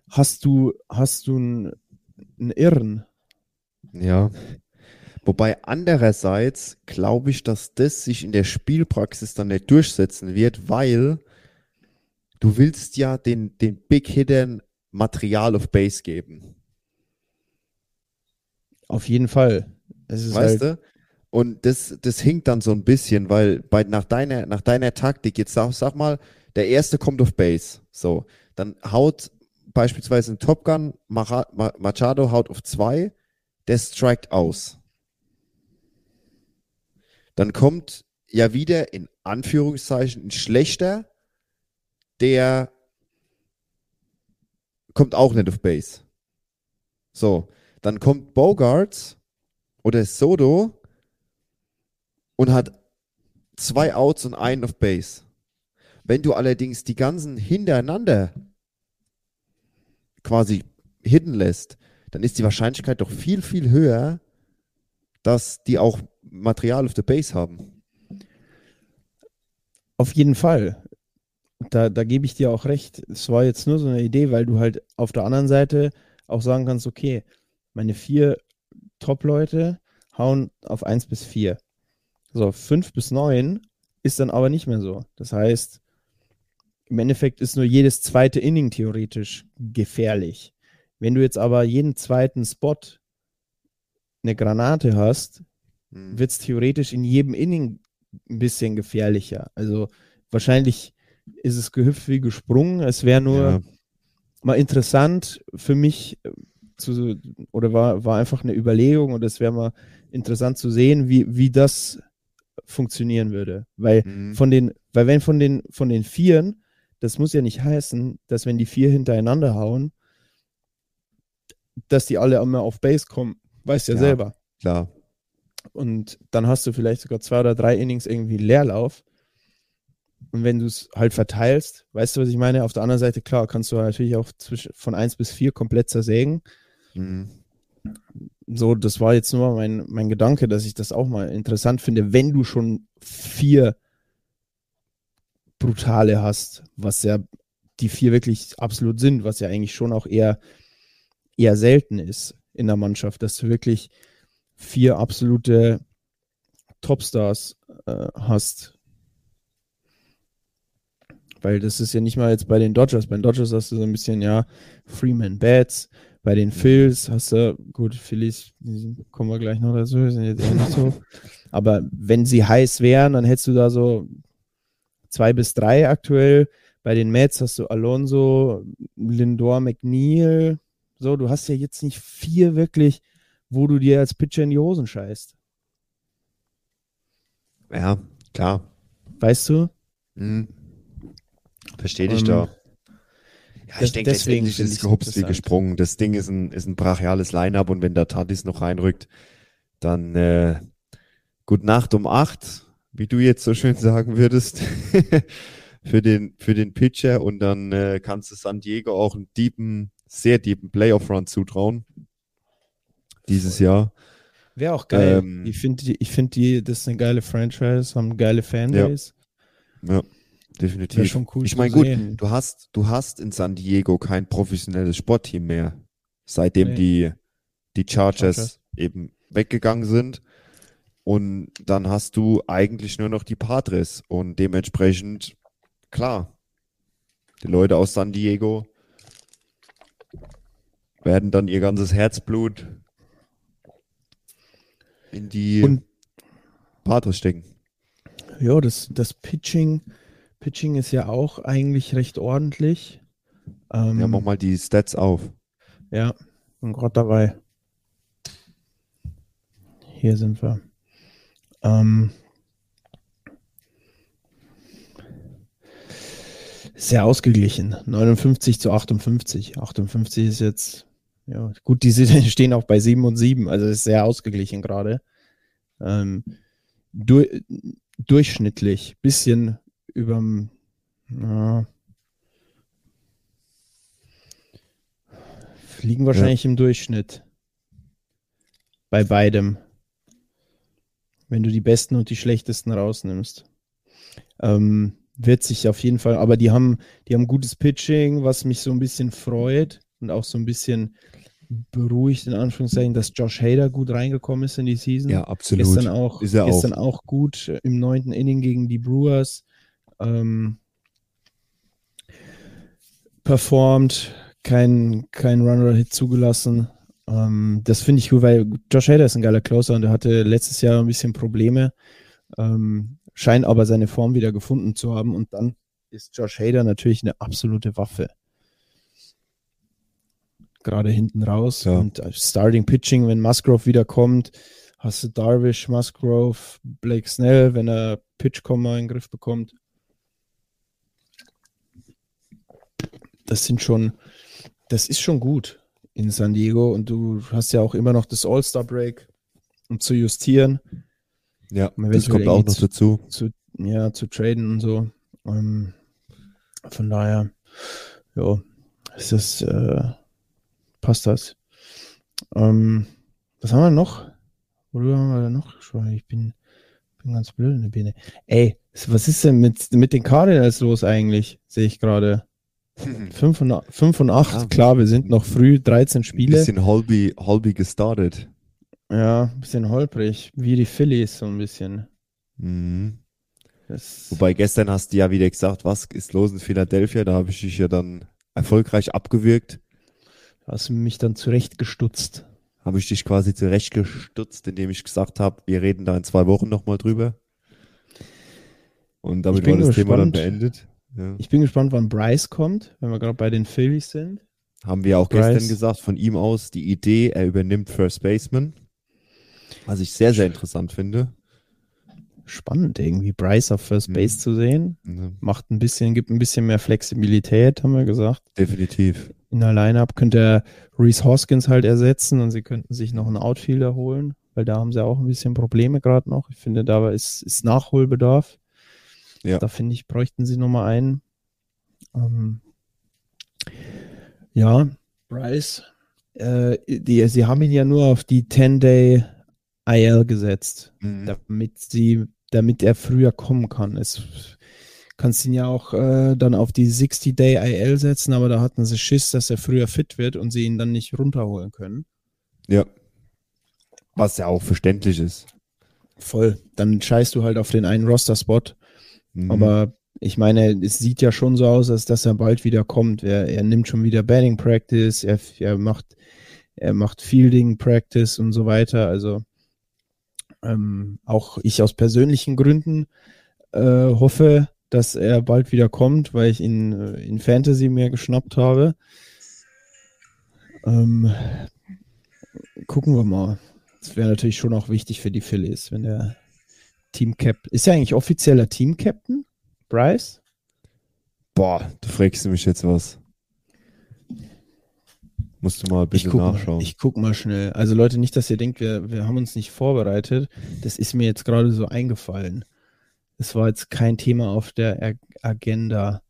hast du, hast du einen Irren. ja. Wobei andererseits glaube ich, dass das sich in der Spielpraxis dann nicht durchsetzen wird, weil du willst ja den, den Big Hittern Material auf Base geben. Auf jeden Fall. Weißt halt, du? Und das, das hinkt dann so ein bisschen, weil bei, nach, deiner, nach deiner Taktik, jetzt sag, sag mal, der erste kommt auf Base. So, dann haut beispielsweise ein Top Gun, Macha, Ma- Machado haut auf zwei, der strikt aus. Dann kommt ja wieder in Anführungszeichen ein schlechter, der kommt auch nicht auf Base. So, dann kommt Bogarts oder Soto und hat zwei Outs und einen auf Base. Wenn du allerdings die ganzen hintereinander quasi hidden lässt, dann ist die Wahrscheinlichkeit doch viel, viel höher, dass die auch Material auf der Base haben. auf jeden Fall. Da, da gebe ich dir auch recht. Es war jetzt nur so eine Idee, weil du halt auf der anderen Seite auch sagen kannst, okay, meine vier Top-Leute hauen auf 1 bis 4. So, 5 bis 9 ist dann aber nicht mehr so. Das heißt, im Endeffekt ist nur jedes zweite Inning theoretisch gefährlich. Wenn du jetzt aber jeden zweiten Spot eine Granate hast, Mhm. wird es theoretisch in jedem Inning ein bisschen gefährlicher. Also wahrscheinlich ist es gehüpft wie gesprungen. Es wäre nur Ja. mal interessant für mich äh, zu, oder war, war einfach eine Überlegung und es wäre mal interessant zu sehen, wie, wie das funktionieren würde. Weil Mhm. von den, weil wenn von den, von den Vieren, das muss ja nicht heißen, dass wenn die vier hintereinander hauen, dass die alle immer auf Base kommen. Weißt ja, Ja. selber. Klar. Und dann hast du vielleicht sogar zwei oder drei Innings irgendwie Leerlauf. Und wenn du es halt verteilst, weißt du, was ich meine? Auf der anderen Seite, klar, kannst du natürlich auch zwischen, von 1 bis 4 komplett zersägen. Mhm. So, das war jetzt nur mein, mein Gedanke, dass ich das auch mal interessant finde, wenn du schon vier brutale hast, was ja die vier wirklich absolut sind, was ja eigentlich schon auch eher, eher selten ist in der Mannschaft, dass du wirklich vier absolute Topstars äh, hast. Weil das ist ja nicht mal jetzt bei den Dodgers. Bei den Dodgers hast du so ein bisschen, ja, Freeman Bats. Bei den Phils hast du, gut, Phillies, kommen wir gleich noch dazu, sind jetzt eher nicht so. Aber wenn sie heiß wären, dann hättest du da so zwei bis drei aktuell. Bei den Mets hast du Alonso, Lindor, McNeil. So, du hast ja jetzt nicht vier wirklich, wo du dir als Pitcher in die Hosen scheißt. Ja, klar. Weißt du? Mhm. Verstehe dich Ähm, da. Ja, das- ich denke, deswegen ist es gehupst wie gesprungen. Das Ding ist ein, ist ein brachiales Line-Up und wenn der Tatis noch reinrückt, dann äh, gut Nacht um acht, wie du jetzt so schön sagen würdest, für den, für den Pitcher und dann äh, kannst du San Diego auch einen deepen, sehr deepen Playoff-Run zutrauen. Dieses Jahr. Wäre auch geil. Ähm, ich finde, die, ich find die, das ist eine geile Franchise, haben geile Fanbase. Ja, Wäre definitiv. schon cool ich meine, gut, sehen. du hast, du hast in San Diego kein professionelles Sportteam mehr, seitdem Nee. die, die Chargers, Chargers. eben weggegangen sind. Und dann hast du eigentlich nur noch die Padres. Und dementsprechend, klar, die Leute aus San Diego werden dann ihr ganzes Herzblut in die Und Padres stecken. ja, das, das Pitching, Pitching ist ja auch eigentlich recht ordentlich. Ähm, Ja, mach mal die Stats auf. Ja, bin gerade dabei. Hier sind wir. Ähm, sehr ausgeglichen. 59 zu 58. 58 ist jetzt, ja, gut, die stehen auch bei 7 und 7, also ist sehr ausgeglichen gerade. Ähm, du, durchschnittlich, bisschen überm, ja, liegen wahrscheinlich im Durchschnitt. Bei beidem. Wenn du die besten und die schlechtesten rausnimmst. Ähm, wird sich auf jeden Fall, aber die haben, die haben gutes Pitching, was mich so ein bisschen freut und auch so ein bisschen beruhigt, in Anführungszeichen, dass Josh Hader gut reingekommen ist in die Season. absolut. Gestern auch, Ist er gestern auch. auch. gut äh, im neunten Inning gegen die Brewers ähm, performt, kein, kein Run-Hit zugelassen. Ähm, das finde ich gut, weil Josh Hader ist ein geiler Closer und er hatte letztes Jahr ein bisschen Probleme, ähm, scheint aber seine Form wieder gefunden zu haben und dann ist Josh Hader natürlich eine absolute Waffe. Gerade hinten raus Ja. und äh, Starting Pitching, wenn Musgrove wieder kommt, hast du Darvish, Musgrove, Blake Snell, wenn er Pitchkomma in den Griff bekommt. Das sind schon, das ist schon gut in San Diego und du hast ja auch immer noch das All-Star-Break, um zu justieren, Ja, Man das kommt auch noch zu- dazu. zu, ja, zu traden und so. Ähm, von daher, ja, ist das, äh, passt das. Ähm, was haben wir noch? Worüber haben wir noch gesprochen? Ich bin, bin ganz blöd in der Birne. Ey, was ist denn mit, mit den Cardinals los eigentlich? Sehe ich gerade. 5 und, 5 und 8, Ja. klar, wir sind noch früh, 13 Ein Spiele. bisschen Holby, Holby gestartet. Ja, ein bisschen holprig, wie die Phillies so ein bisschen. Mhm. Das Wobei gestern hast du ja wieder gesagt, was ist los in Philadelphia? Da habe ich dich ja dann erfolgreich abgewürgt. Hast du mich dann zurechtgestutzt. Habe ich dich quasi zurechtgestutzt, indem ich gesagt habe, wir reden da in zwei Wochen nochmal drüber. Und damit war das Thema dann gespannt. beendet. Ja. Ich bin gespannt, wann Bryce kommt, wenn wir gerade bei den Phillies sind. Haben wir auch Bryce. gestern gesagt, von ihm aus die Idee, er übernimmt First Baseman. Was ich sehr, sehr interessant finde. Spannend irgendwie, Bryce auf First Mhm. Base zu sehen. Ne, Macht ein bisschen, gibt ein bisschen mehr Flexibilität, haben wir gesagt. Definitiv. In der Lineup könnte er Reese Hoskins halt ersetzen und sie könnten sich noch einen Outfielder holen, weil da haben sie auch ein bisschen Probleme gerade noch. Ich finde, da ist, ist Nachholbedarf. Ja. Da finde ich, bräuchten sie nochmal einen. Ähm, ja, Bryce, äh, die, sie haben ihn ja nur auf die 10-Day IL gesetzt, Mhm. damit sie, damit er früher kommen kann. Es kannst ihn ja auch äh, dann auf die 60-Day IL setzen, aber da hatten sie Schiss, dass er früher fit wird und sie ihn dann nicht runterholen können. Ja. Was ja auch verständlich ist. Voll. Dann scheißt du halt auf den einen Roster-Spot. Mhm. Aber ich meine, es sieht ja schon so aus, als dass er bald wieder kommt. Er, er nimmt schon wieder Batting Practice, er, er macht, er macht Fielding Practice und so weiter. Also ähm, auch ich aus persönlichen Gründen äh, hoffe, dass er bald wieder kommt, weil ich ihn äh, in Fantasy mir geschnappt habe. Ähm, gucken wir mal. Das wäre natürlich schon auch wichtig für die Phillies, wenn der Team Cap ist er eigentlich offizieller Team Captain? Bryce? Boah, du fragst mich jetzt was. Musst du mal Ich bitte guck, nachschauen. mal, ich guck mal schnell. Also Leute, nicht, dass ihr denkt, wir, wir haben uns nicht vorbereitet. Das ist mir jetzt gerade so eingefallen. Das war jetzt kein Thema auf der Agenda.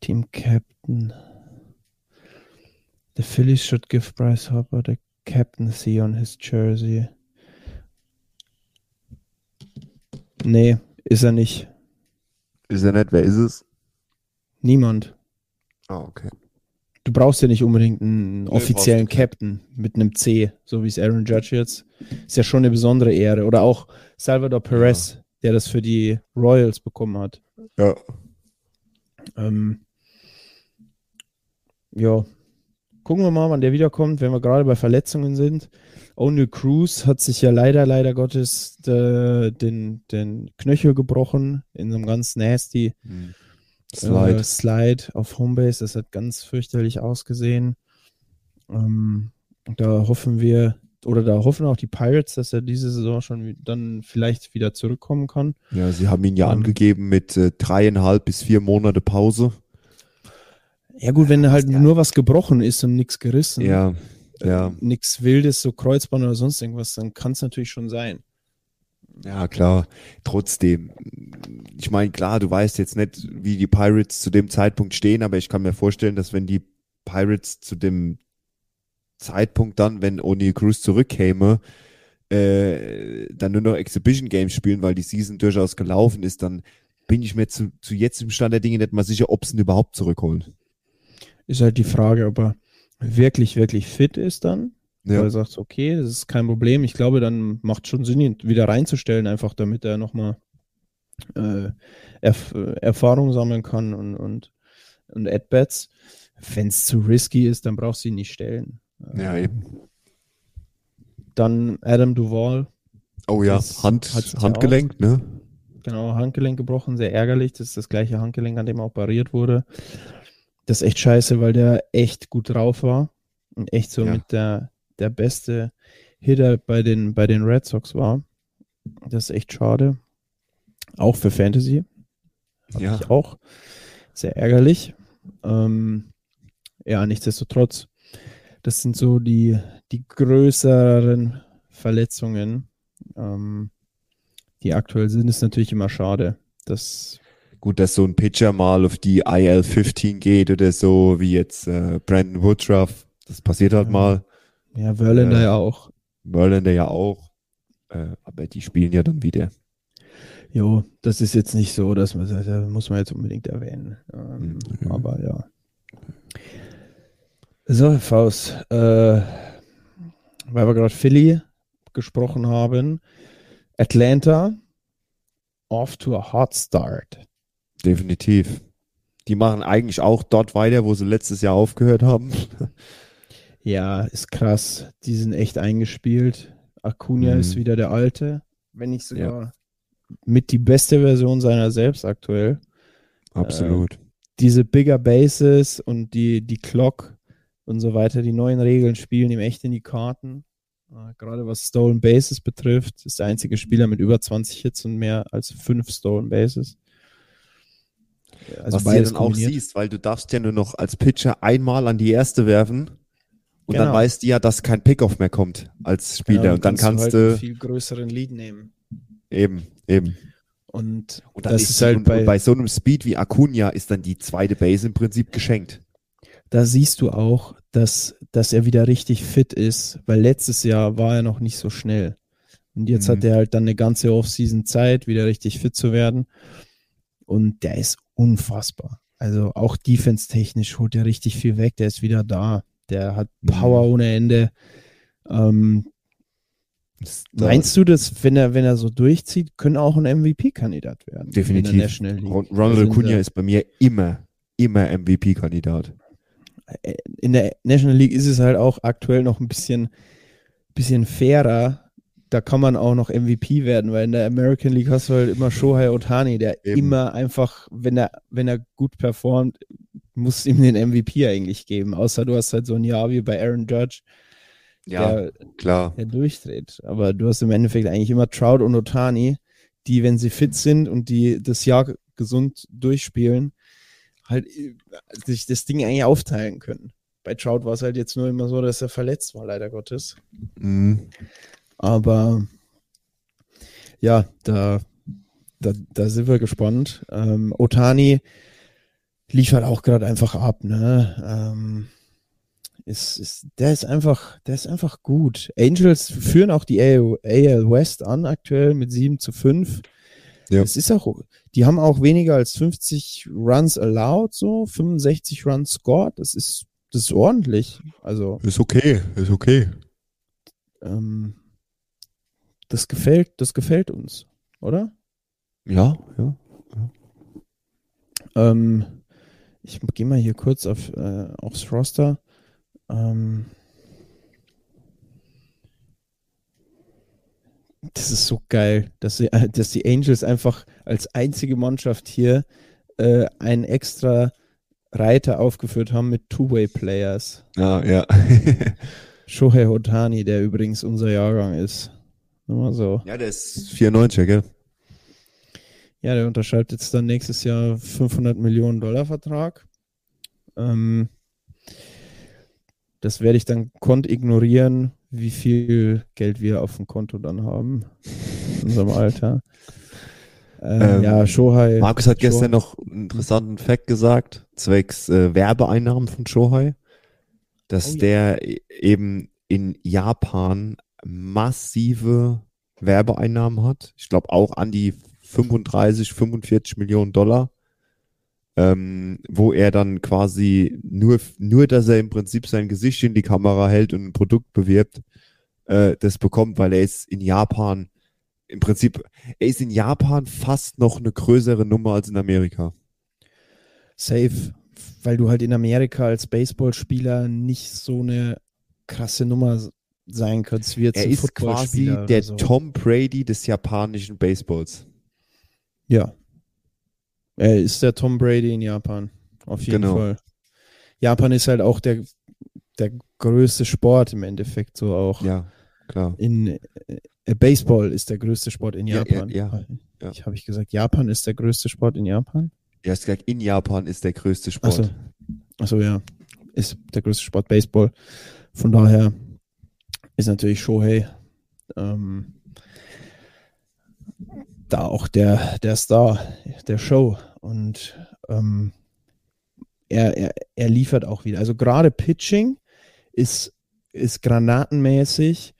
Team Captain. The Phillies should give Bryce Harper the captaincy on his jersey. Nee, ist er nicht. ist er nicht? Wer ist es? Niemand. Ah, okay. Du brauchst ja nicht unbedingt einen Nee, offiziellen. Captain mit einem C, so wie es Aaron Judge jetzt. Ist ja schon eine besondere Ehre. Oder auch Salvador Perez, der das für die Royals bekommen hat. Ja. Ähm, ja. Gucken wir mal, wann der wiederkommt, wenn wir gerade bei Verletzungen sind. O'Neill Cruz hat sich ja leider, leider Gottes äh, den, den Knöchel gebrochen in so einem ganz nasty Slide. äh, Slide auf Homebase. Das hat ganz fürchterlich ausgesehen. Ähm, da hoffen wir, oder da hoffen auch die Pirates, dass er diese Saison schon dann vielleicht wieder zurückkommen kann. Ja, sie haben ihn ja Ähm. angegeben mit äh, dreieinhalb bis vier Monate Pause. Ja, gut, wenn halt nur was gebrochen ist und nichts gerissen, Ja, ja, nichts Wildes, so Kreuzband oder sonst irgendwas, dann kann es natürlich schon sein. Ja, klar. Trotzdem, ich meine, klar, du weißt jetzt nicht, wie die Pirates zu dem Zeitpunkt stehen, aber ich kann mir vorstellen, dass wenn die Pirates zu dem Zeitpunkt dann, wenn O'Neill Cruz zurückkäme, äh, dann nur noch Exhibition Games spielen, weil die Season durchaus gelaufen ist, dann bin ich mir zu, zu jetzigem Stand der Dinge nicht mal sicher, ob sie ihn überhaupt zurückholen. Ist halt die Frage, ob er wirklich, wirklich fit ist dann. Ja. Weil er sagt, okay, das ist kein Problem. Ich glaube, dann macht schon Sinn, ihn wieder reinzustellen, einfach damit er nochmal äh, Erf Erfahrung sammeln kann und, und, und At-Bats. Wenn es zu risky ist, dann brauchst du ihn nicht stellen. Ja, eben. Dann Adam Duvall, Oh ja, Hand, Handgelenk, ne? genau, Handgelenk gebrochen, sehr ärgerlich. Das ist das gleiche Handgelenk, an dem er operiert wurde. Das ist echt scheiße, weil der echt gut drauf war und echt so Ja. mit der, der beste Hitter bei den, bei den Red Sox war. Das ist echt schade. Auch für Fantasy. Hab Ja. ich auch. Sehr ärgerlich. Ähm, ja, nichtsdestotrotz. Das sind so die, die größeren Verletzungen, ähm, die aktuell sind. Ist natürlich immer schade. Das, Gut, dass so ein Pitcher mal auf die IL 15 geht oder so, wie jetzt äh, Brandon Woodruff. Das passiert halt Ja. mal. Ja, Verlander Äh, ja auch. Verlander ja auch. Äh, aber die spielen ja dann wieder. Jo, das ist jetzt nicht so, dass man sagt, das muss man jetzt unbedingt erwähnen. Ähm, Mhm. Aber ja. So, Faust, äh, weil wir gerade Philly gesprochen haben. Atlanta off to a hot start. Definitiv. Die machen eigentlich auch dort weiter, wo sie letztes Jahr aufgehört haben. Ja, ist krass. Die sind echt eingespielt. Acuna Mhm. ist wieder der Alte, wenn nicht sogar mit die beste Version seiner selbst aktuell. Absolut. Diese Bigger Bases und die, die Clock und so weiter, die neuen Regeln spielen ihm echt in die Karten. Äh, Gerade was Stolen Bases betrifft, ist der einzige Spieler mit über 20 Hits und mehr als fünf Stolen Bases. Also Was du ja dann auch kombiniert. siehst, weil du darfst ja nur noch als Pitcher einmal an die erste werfen und dann Genau. weißt du ja, dass kein Pickoff mehr kommt als Spieler Ja, und dann kannst halt du einen viel größeren Lead nehmen. eben, eben. Und, Und dann das ist, ist halt und, bei, und bei so einem Speed wie Acuna ist dann die zweite Base im Prinzip geschenkt. da siehst du auch, dass, dass er wieder richtig fit ist, weil letztes Jahr war er noch nicht so schnell. Und jetzt Mhm. hat er halt dann eine ganze Offseason Zeit, wieder richtig fit zu werden. Und der ist unfassbar. Also auch defense-technisch holt er richtig viel weg. Der ist wieder da. Der hat Mhm. Power ohne Ende. Ähm, meinst du, dass wenn er, wenn er so durchzieht, könnte auch ein MVP-Kandidat werden? In Definitiv. Ronald Acuna ist bei mir immer, immer MVP-Kandidat. in der National League ist es halt auch aktuell noch ein bisschen, bisschen fairer. Da kann man auch noch MVP werden, weil in der American League hast du halt immer Shohei Otani, der Eben. immer einfach, wenn er, wenn er gut performt, muss ihm den MVP eigentlich geben. Außer du hast halt so ein Jahr wie bei Aaron Judge, der, klar. der durchdreht. Aber du hast im Endeffekt eigentlich immer Trout und Otani, die, wenn sie fit sind und die das Jahr gesund durchspielen, halt äh, sich das Ding eigentlich aufteilen können. Bei Trout war es halt jetzt nur immer so, dass er verletzt war, leider Gottes. Mhm. Aber ja, da, da, da sind wir gespannt. Ähm, Otani liefert auch gerade einfach ab, ne? Ähm, ist, ist, der ist einfach, der ist einfach gut. Angels führen auch die AL, AL West an aktuell mit 7 zu 5. Ja. Es ist auch, die haben auch weniger als 50 Runs allowed, so 65 Runs scored. Das ist, das ist ordentlich. Also Ist okay, ist okay. ähm, das gefällt, das gefällt uns, oder? Ja, ja. Ähm, ich gehe mal hier kurz auf, äh, aufs Roster. Ähm, das ist so geil, dass, sie, äh, dass die Angels einfach als einzige Mannschaft hier äh, einen extra Reiter aufgeführt haben mit Two-Way-Players. Ja, ja. Shohei Otani, der übrigens unser Jahrgang ist. Nur mal so. ja, der ist 94er, gell? Ja, der unterschreibt jetzt dann nächstes Jahr 500 Millionen Dollar Vertrag. Ähm, das werde ich dann kont ignorieren, wie viel Geld wir auf dem Konto dann haben in unserem Alter. Ähm, Ähm, ja, Shohei. Markus hat gestern Shohei- noch einen interessanten Fact gesagt, zwecks äh, Werbeeinnahmen von Shohei, dass Oh ja. der e- eben in Japan massive Werbeeinnahmen hat. Ich glaube auch an die 35, 45 Millionen Dollar, ähm, wo er dann quasi nur, nur, dass er im Prinzip sein Gesicht in die Kamera hält und ein Produkt bewirbt, äh, das bekommt, weil er ist in Japan im Prinzip, er ist in Japan fast noch eine größere Nummer als in Amerika. Safe, weil du halt in Amerika als Baseballspieler nicht so eine krasse Nummer sein kannst wie jetzt Er ist quasi der so. Tom Brady des japanischen Baseballs. Ja. Er ist der Tom Brady in Japan. Auf jeden Genau. Fall. Japan ist halt auch der, der größte Sport im Endeffekt, so auch. Ja, klar. In äh, Baseball ist der größte Sport in Ja, Japan. ja, ja, ja. Ich habe ich gesagt, Japan ist der größte Sport in Japan? Er hat gesagt, in Japan ist der größte Sport. Achso. Achso, ja. Ist der größte Sport Baseball. Von daher ist natürlich Shohei ähm, da auch der, der Star der Show. Und ähm, er, er, er liefert auch wieder. Also gerade Pitching ist, ist granatenmäßig.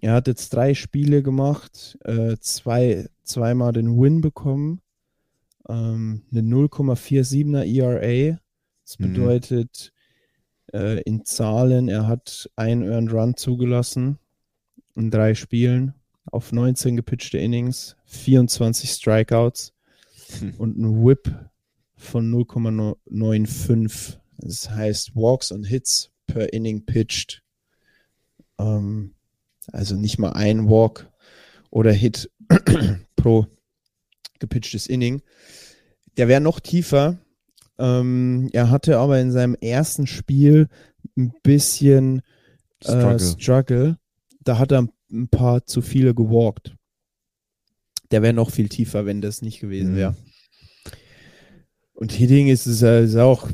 Er hat jetzt drei Spiele gemacht, äh, zwei, zweimal den Win bekommen, ähm, eine 0,47er ERA. Das Mhm. bedeutet äh, in Zahlen, er hat ein Earned Run zugelassen in drei Spielen. auf 19 gepitchte Innings, 24 Strikeouts Hm. und ein Whip von 0,95. Das heißt Walks und Hits per Inning pitched. Ähm, also nicht mal ein Walk oder Hit pro gepitchtes Inning. Der wäre noch tiefer. Ähm, er hatte aber in seinem ersten Spiel ein bisschen Struggle. Äh, Struggle. Da hat er ein paar zu viele gewalkt. Der wäre noch viel tiefer, wenn das nicht gewesen Mhm. wäre. Und Hitting ist es äh, ist auch,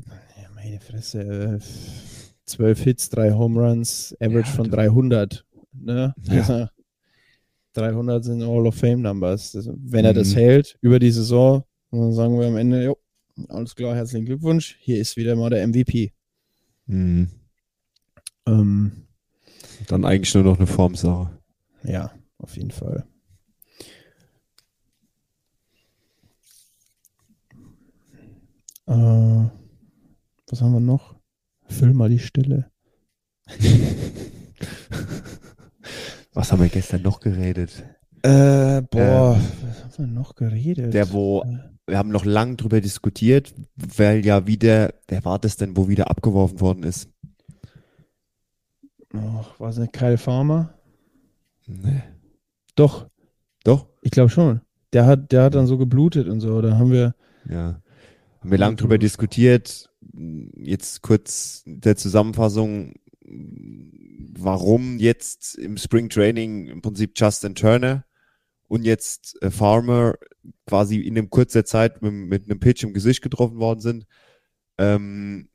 meine Fresse, äh, 12 Hits, 3 Home Runs, Average Ja, von du- 300. Ne? Ja. 300 sind Hall of Fame Numbers. Wenn er das Mhm. hält über die Saison, dann sagen wir am Ende, jo, alles klar, herzlichen Glückwunsch, hier ist wieder mal der MVP. Mhm. Ähm, Dann eigentlich nur noch eine Formsache. Ja, auf jeden Fall. Äh, was haben wir noch? Füll mal die Stille. Was haben wir gestern noch geredet? Äh, boah, was haben wir noch geredet? Der, wo, wir haben noch lang drüber diskutiert, weil ja wieder, wer war das denn, wo wieder abgeworfen worden ist? Oh, war es nicht Kyle Farmer? Nee. Doch, Doch? ich glaube schon. Der hat, der hat dann so geblutet und so. Da haben wir. Ja. Haben wir lang drüber diskutiert. Jetzt kurz der Zusammenfassung, warum jetzt im Spring Training im Prinzip Justin Turner und jetzt äh, Farmer quasi in einem kurzer Zeit mit, mit einem Pitch im Gesicht getroffen worden sind. Ähm,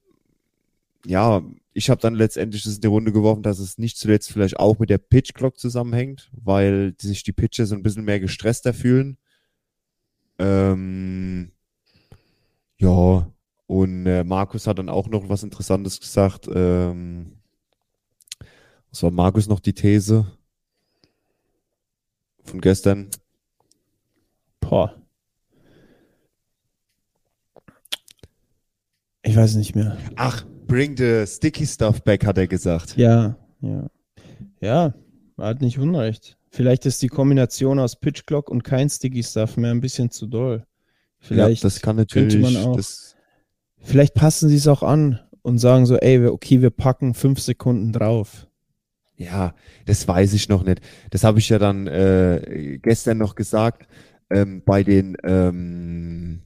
ja, ich habe dann letztendlich das in die Runde geworfen, dass es nicht zuletzt vielleicht auch mit der Pitch Clock zusammenhängt, weil sich die Pitcher so ein bisschen mehr gestresster fühlen. Ähm, ja, und äh, Markus hat dann auch noch was Interessantes gesagt. Ähm, was war Markus noch die These von gestern? Boah. Ich weiß nicht mehr. Ach, bring the sticky stuff back, hat er gesagt. Ja, ja. Ja, er hat nicht Unrecht. Vielleicht ist die Kombination aus Pitch Clock und kein Sticky Stuff mehr ein bisschen zu doll. Vielleicht, ja, das kann natürlich. könnte man auch- vielleicht passen sie es auch an und sagen so, ey, okay, wir packen fünf Sekunden drauf. ja, das weiß ich noch nicht. Das habe ich ja dann äh, gestern noch gesagt. Ähm, bei den ähm,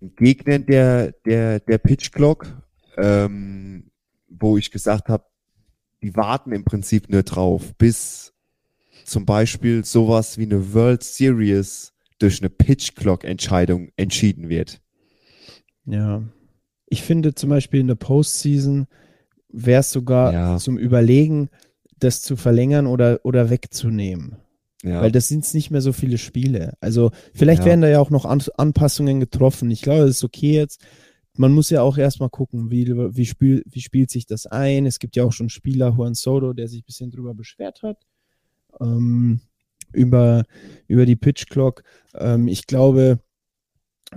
Gegnern der, der, der Pitch Clock, ähm, wo ich gesagt habe, die warten im Prinzip nur drauf, bis zum Beispiel sowas wie eine World Series durch eine Pitch Clock Entscheidung entschieden wird. Ja. Ich finde zum Beispiel in der Postseason wäre es sogar Ja. zum Überlegen, das zu verlängern oder, oder wegzunehmen. Ja, Weil das sind nicht mehr so viele Spiele. Also vielleicht Ja. werden da ja auch noch An Anpassungen getroffen. Ich glaube, das ist okay jetzt. Man muss ja auch erstmal gucken, wie, wie, spiel, wie spielt sich das ein. Es gibt ja auch schon Spieler, Juan Soto, der sich ein bisschen drüber beschwert hat. Ähm, über, über die Pitch Clock. Ähm, ich glaube,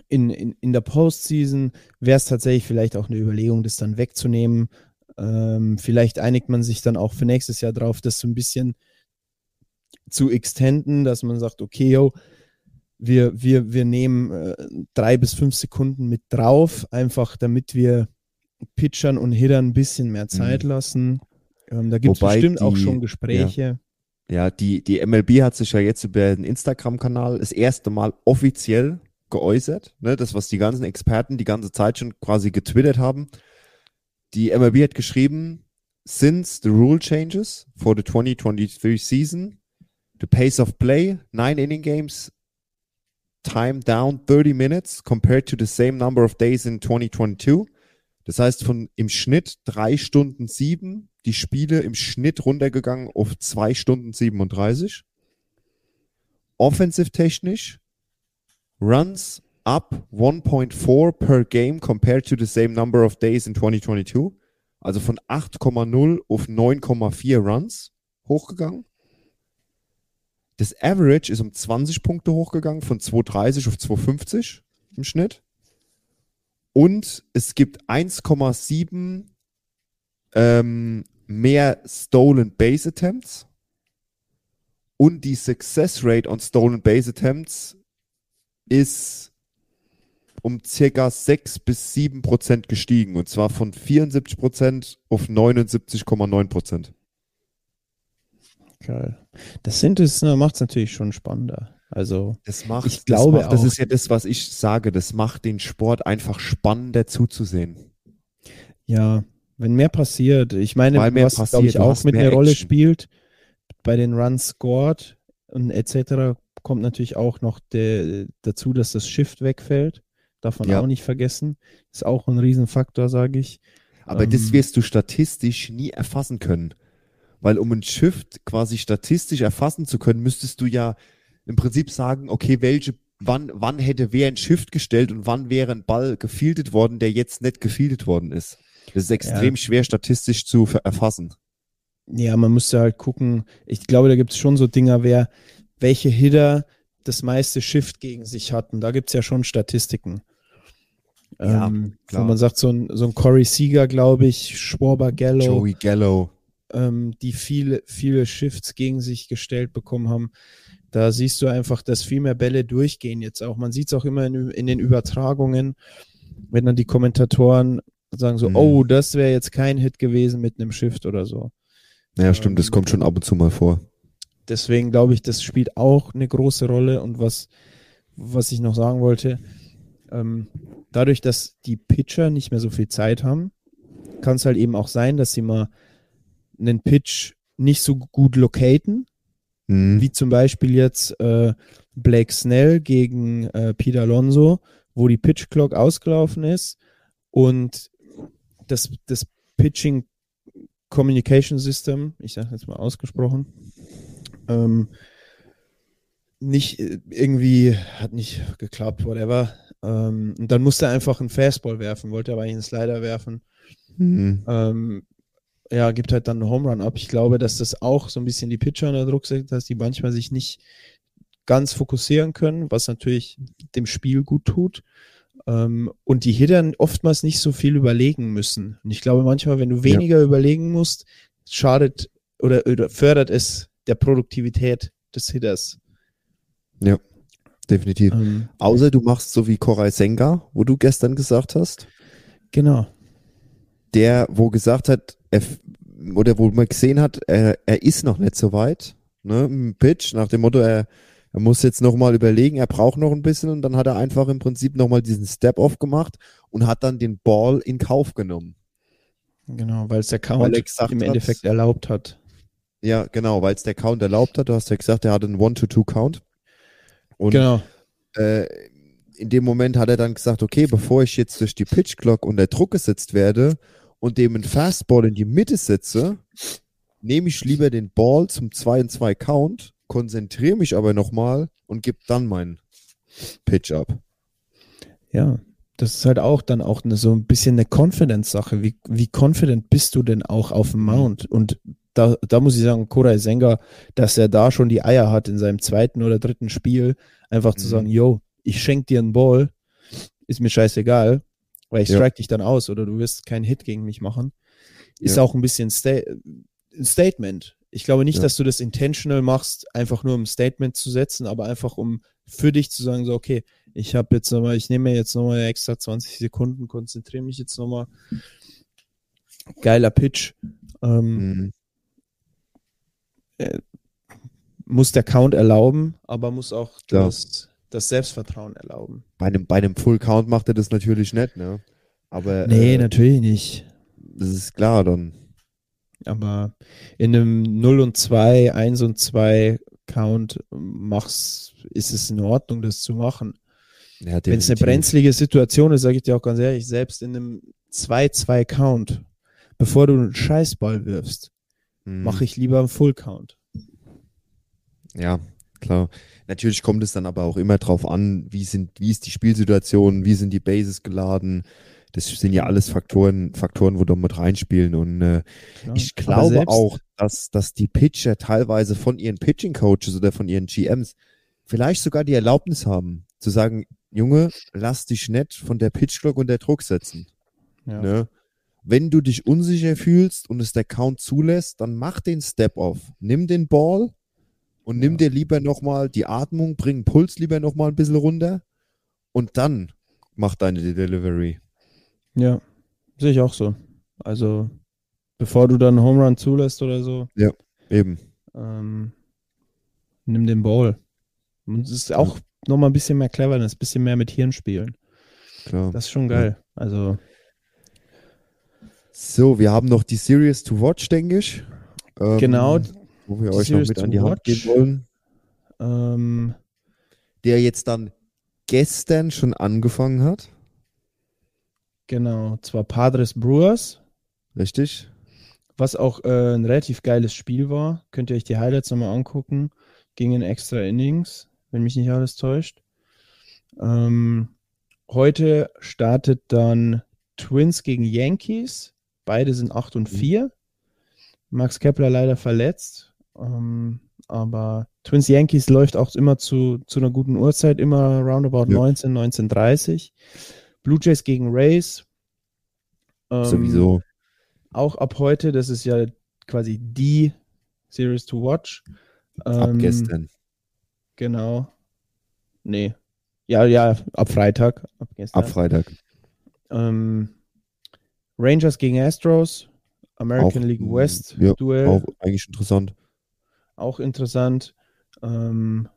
in, in, in der Postseason wäre es tatsächlich vielleicht auch eine Überlegung, das dann wegzunehmen. Ähm, vielleicht einigt man sich dann auch für nächstes Jahr drauf, das so ein bisschen zu extenden, dass man sagt, okay, yo, wir, wir, wir nehmen äh, drei bis fünf Sekunden mit drauf, einfach damit wir Pitchern und Hittern ein bisschen mehr Zeit lassen. Ähm, da gibt es bestimmt auch die- schon Gespräche. Ja, die, die MLB hat sich ja jetzt über den Instagram-Kanal das erste Mal offiziell geäußert. Ne? Das, was die ganzen Experten die ganze Zeit schon quasi getwittert haben. Die MLB hat geschrieben, since the rule changes for the 2023 season, the pace of play, nine inning games, time down 30 minutes compared to the same number of days in 2022. Das heißt, von im Schnitt drei Stunden sieben, die Spiele im Schnitt runtergegangen auf zwei Stunden 37. Offensive technisch, Runs up 1.4 per game compared to the same number of days in 2022. Also von 8,0 auf 9,4 Runs hochgegangen. Das Average ist um 20 Punkte hochgegangen, von 2,30 auf 2,50 im Schnitt. Und es gibt 1,7 ähm, mehr Stolen Base Attempts Und die Success Rate on Stolen Base Attempts ist um circa 6 bis 7 Prozent gestiegen. Und zwar von 74 Prozent auf 79,9 Prozent. Geil. Das sind es, macht es natürlich schon spannender. Also, Das macht, Ich glaube das, macht, das ist ja das, was ich sage. Das macht den Sport einfach spannender zuzusehen. ja, wenn mehr passiert, ich meine, Weil mehr was glaube passiert, ich auch mit einer Rolle spielt, bei den Runs scored und etc. kommt natürlich auch noch der, dazu, dass das Shift wegfällt. Darf man Ja. auch nicht vergessen. Ist auch ein Riesenfaktor, sage ich. Aber Ähm. das wirst du statistisch nie erfassen können. Weil um ein Shift quasi statistisch erfassen zu können, müsstest du ja im Prinzip sagen, okay, welche, wann, wann hätte wer ein Shift gestellt und wann wäre ein Ball gefieldet worden, der jetzt nicht gefieldet worden ist. Das ist extrem schwer statistisch zu erfassen. Ja, man müsste halt gucken. Ich glaube, da gibt es schon so Dinger, wer, welche Hitter das meiste Shift gegen sich hatten. Da gibt es ja schon Statistiken. Ja, ähm, klar. Wo man sagt, so ein, so ein Corey Seager, glaube ich, Schwarber Gallo, Joey Gallo. ähm, die viele, viele Shifts gegen sich gestellt bekommen haben. Da siehst du einfach, dass viel mehr Bälle durchgehen jetzt auch. Man sieht es auch immer in, in den Übertragungen, wenn dann die Kommentatoren sagen so, Mhm. oh, das wäre jetzt kein Hit gewesen mit einem Shift oder so. Ja, stimmt, das Ähm, kommt schon ab und zu mal vor. Deswegen glaube ich, das spielt auch eine große Rolle. Und was, was ich noch sagen wollte, ähm, dadurch, dass die Pitcher nicht mehr so viel Zeit haben, kann es halt eben auch sein, dass sie mal einen Pitch nicht so gut locaten, Mhm. wie zum Beispiel jetzt äh, Blake Snell gegen äh, Pete Alonso, wo die Pitch Clock ausgelaufen ist und das, das Pitching Communication System, ich sage jetzt mal ausgesprochen, ähm, nicht äh, irgendwie, hat nicht geklappt, whatever. Ähm, und dann musste er einfach einen Fastball werfen, wollte aber einen Slider werfen. Mhm. Ähm, ja, gibt halt dann einen Home Run ab. Ich glaube, dass das auch so ein bisschen die Pitcher unter Druck setzt, dass die manchmal sich nicht ganz fokussieren können, was natürlich dem Spiel gut tut. Ähm, und die Hitter oftmals nicht so viel überlegen müssen. Und ich glaube manchmal, wenn du weniger überlegen musst, schadet oder, oder fördert es der Produktivität des Hitters. Definitiv. Ähm, Außer du machst so wie Koray Senga, wo du gestern gesagt hast, genau. der, wo gesagt hat, er, oder wo man gesehen hat, er, er ist noch nicht so weit, ne, im Pitch, nach dem Motto, er, er muss jetzt nochmal überlegen, er braucht noch ein bisschen und dann hat er einfach im Prinzip nochmal diesen Step-Off gemacht und hat dann den Ball in Kauf genommen. Genau, weil es der Count im hat- Endeffekt erlaubt hat. Ja, genau, weil es der Count erlaubt hat, du hast ja gesagt, er hatte einen One-to-Two-Count. Und genau. äh, in dem Moment hat er dann gesagt, okay, bevor ich jetzt durch die Pitch Clock unter Druck gesetzt werde und dem einen Fastball in die Mitte setze, nehme ich lieber den Ball zum 2 und 2 Count, konzentriere mich aber nochmal und gebe dann meinen Pitch ab. Ja, das ist halt auch dann auch eine, so ein bisschen eine Confidence-Sache. Wie, wie confident bist du denn auch auf dem Mount? Und da, da muss ich sagen, Koray Senga, dass er da schon die Eier hat in seinem zweiten oder dritten Spiel, einfach zu Mhm. sagen, yo, ich schenk dir einen Ball, ist mir scheißegal, weil ich Ja. strike dich dann aus oder du wirst keinen Hit gegen mich machen. Ist Ja. auch ein bisschen sta ein Statement. Ich glaube nicht, Ja. dass du das intentional machst, einfach nur um ein Statement zu setzen, aber einfach um für dich zu sagen, so, okay, ich habe jetzt nochmal, ich nehme mir jetzt nochmal extra 20 Sekunden, konzentriere mich jetzt nochmal. Geiler Pitch. Ähm, Mhm. Muss der Count erlauben, aber muss auch Klar. das, das Selbstvertrauen erlauben. Bei einem, bei einem Full Count macht er das natürlich nicht, ne? Aber Nee, äh, natürlich nicht. das ist klar dann. Aber in einem 0 und 2, 1 und 2 Count machst, ist es in Ordnung, das zu machen. Ja, Wenn es eine brenzlige Situation ist, sage ich dir auch ganz ehrlich, selbst in einem 2-2 Count, bevor du einen Scheißball wirfst, Mhm. mache ich lieber einen Full Count. Ja, klar. Natürlich kommt es dann aber auch immer drauf an, wie sind, wie ist die Spielsituation, wie sind die Bases geladen. Das sind ja alles Faktoren, Faktoren, wo da mit reinspielen. Und äh, Klar. ich glaube auch, dass, dass die Pitcher teilweise von ihren Pitching Coaches oder von ihren GMs vielleicht sogar die Erlaubnis haben, zu sagen, Junge, lass dich nicht von der Pitchclock unter Druck setzen. Ja. Ne? Wenn du dich unsicher fühlst und es der Count zulässt, dann mach den Step off. Nimm den Ball und nimm dir lieber nochmal die Atmung, bring den Puls lieber nochmal ein bisschen runter und dann mach deine Delivery. Ja, sehe ich auch so. Also, bevor du dann einen Home Run zulässt oder so, Eben. ähm, nimm den Ball. Und es ist auch nochmal ein bisschen mehr Cleverness, ein bisschen mehr mit Hirn spielen. Klar. Das ist schon geil. Also, So, wir haben noch die Series to Watch, denke ich. Ähm, genau. Wo wir euch noch mit an die Hand geben wollen. Ähm, Der jetzt dann gestern schon angefangen hat. genau, zwar Padres Brewers, Richtig? was auch äh, ein relativ geiles Spiel war. Könnt ihr euch die Highlights nochmal angucken. Ging in extra Innings, wenn mich nicht alles täuscht. Ähm, heute startet dann Twins gegen Yankees. Beide sind 8 und 4. Max Kepler leider verletzt. Ähm, aber Twins Yankees läuft auch immer zu, zu einer guten Uhrzeit, immer roundabout Ja. 19, 19.30 Blue Jays gegen Rays. Ähm, Sowieso. auch ab heute, das ist ja quasi die Series to watch. Ab Ähm, gestern. Genau. Nee. Ja, ja, ab Freitag. Ab gestern. Ab Freitag. ähm, Rangers gegen Astros. American Auch, League West ja, Duell. Auch, eigentlich interessant. Interessant. Ähm,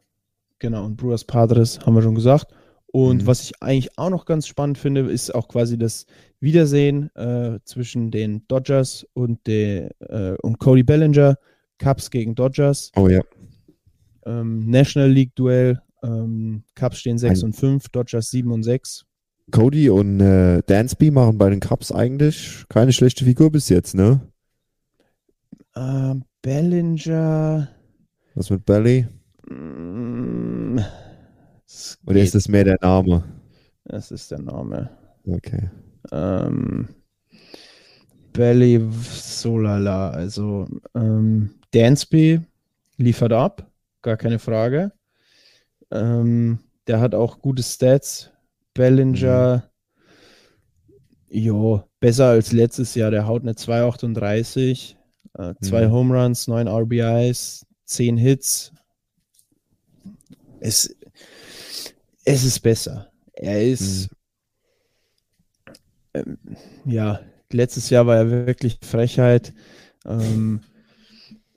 genau, und Brewers Padres haben wir schon gesagt. Und Mhm. was ich eigentlich auch noch ganz spannend finde, ist auch quasi das Wiedersehen äh, zwischen den Dodgers und, der, äh, und Cody Bellinger. Cubs gegen Dodgers. Oh ja. Ähm, National League Duell. Ähm, Cubs stehen 6 Ein- und 5, Dodgers 7 und 6. Cody und äh, Dansby machen bei den Cubs eigentlich keine schlechte Figur bis jetzt, ne? Ähm, Bellinger. Was mit Belly? Mm, es Oder ist das mehr der Name? das ist der Name. Okay. Ähm, Belly Solala. Also ähm, Dansby liefert ab, gar keine Frage. Ähm, der hat auch gute Stats. Bellinger, jo, besser als letztes Jahr. Der haut eine 238, äh, zwei Mhm. Home Runs, 9 RBIs, 10 Hits. Es, es ist besser. Er ist, ähm, ja, letztes Jahr war er wirklich Frechheit. Ähm,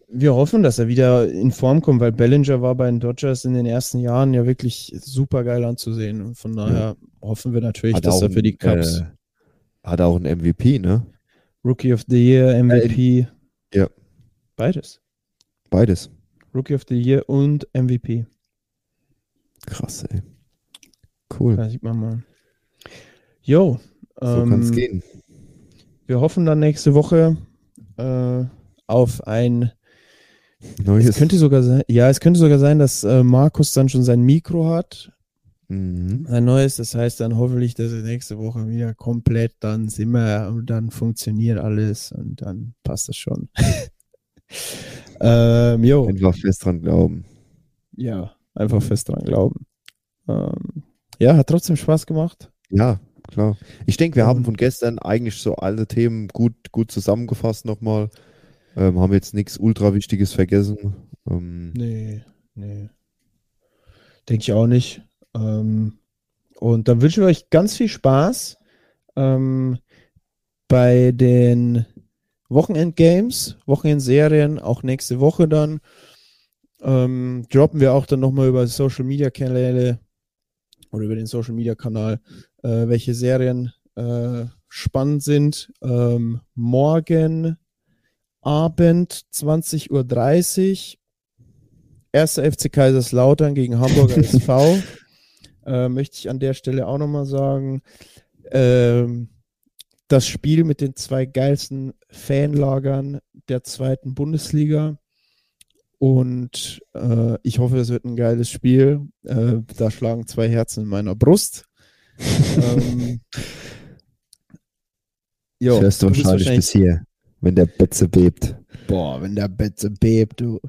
wir hoffen, dass er wieder in Form kommt, weil Bellinger war bei den Dodgers in den ersten Jahren ja wirklich super geil anzusehen. Und von daher hoffen wir natürlich, Hat dass er für die ein, Cubs Äh, hat auch einen MVP, ne? Rookie of the Year, MVP, ja. beides. Beides. Rookie of the Year und MVP. Krass, ey. Cool. Da sieht man mal. Jo, So kann es ähm, gehen. wir hoffen dann nächste Woche äh, auf ein Neues. Es könnte sogar sein, ja, es könnte sogar sein, dass äh, Markus dann schon sein Mikro hat, mhm. sein neues. Das heißt dann hoffentlich, dass es nächste Woche wieder komplett dann sind wir und dann funktioniert alles und dann passt das schon. ähm, jo, Einfach fest dran glauben. ja, einfach fest dran glauben. Ähm, ja, hat trotzdem Spaß gemacht. Ja, klar. Ich denke, wir Ähm, haben von gestern eigentlich so alle Themen gut, gut zusammengefasst nochmal. Ähm, haben jetzt nichts ultra Wichtiges vergessen. Ähm, Nee, nee. Denke ich auch nicht. Ähm, und dann wünschen wir euch ganz viel Spaß ähm, bei den Wochenendgames, Wochenendserien, auch nächste Woche dann. Ähm, droppen wir auch dann nochmal über Social Media Kanäle oder über den Social Media Kanal, äh, welche Serien äh, spannend sind. Ähm, morgen Abend 20.30 Uhr. Erster FC Kaiserslautern gegen Hamburger SV. Äh, möchte ich an der Stelle auch nochmal sagen. Ähm, das Spiel mit den zwei geilsten Fanlagern der zweiten Bundesliga. Und äh, ich hoffe, es wird ein geiles Spiel. Äh, da schlagen zwei Herzen in meiner Brust. ähm, jo, das hörst du wahrscheinlich bis hier, wenn der Betze bebt. Boah, wenn der Betze bebt, du.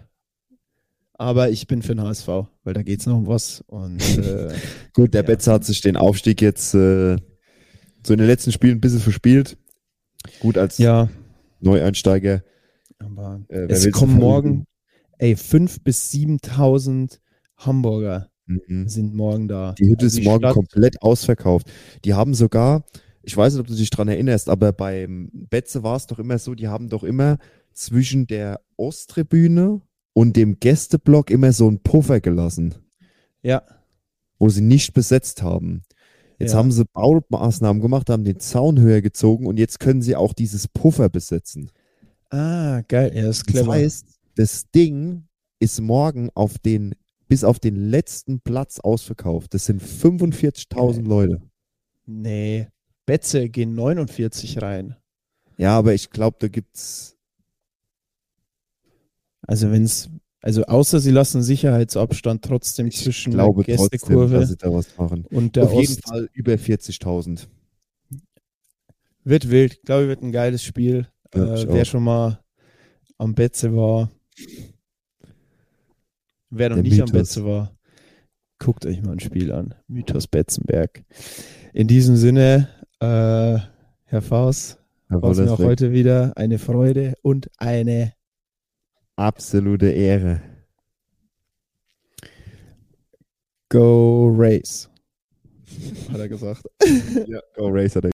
Aber ich bin für den HSV, weil da geht's noch um was. Und äh, Gut, der Ja. Betze hat sich den Aufstieg jetzt äh, so in den letzten Spielen ein bisschen verspielt. Gut, als ja, Neueinsteiger. aber Äh, es kommen morgen, ey, 5.000 bis 7.000 Hamburger Mhm. sind morgen da. Die Hütte Also ist morgen Stadt- komplett ausverkauft. Die haben sogar, ich weiß nicht, ob du dich dran erinnerst, aber beim Betze war es doch immer so, die haben doch immer zwischen der Osttribüne und dem Gästeblock immer so einen Puffer gelassen, Ja, wo sie nicht besetzt haben. Jetzt Ja. haben sie Baumaßnahmen gemacht, haben den Zaun höher gezogen und jetzt können sie auch dieses Puffer besetzen. ah, geil, ja, ist clever. Das heißt, das Ding ist morgen auf den, bis auf den letzten Platz ausverkauft. Das sind 45.000 Leute. nee, Betze gehen 49 rein. Ja, aber ich glaube, da gibt's. Also wenn es, also außer sie lassen Sicherheitsabstand trotzdem Ich zwischen glaube der trotzdem, Gästekurve machen. und der Auf jeden Ost. Fall über 40.000. Wird wild. Ich glaube, wird ein geiles Spiel. Äh, ich wer auch. schon mal am Betze war, wer noch Der nicht am Mythos. Betze war, guckt euch mal ein Spiel an. Mythos Betzenberg. In diesem Sinne, äh, Herr Faust, war es mir auch Wollersbeck, heute wieder eine Freude und eine Absolute Ehre. Go Race. Hat er gesagt. Ja, Go Racer.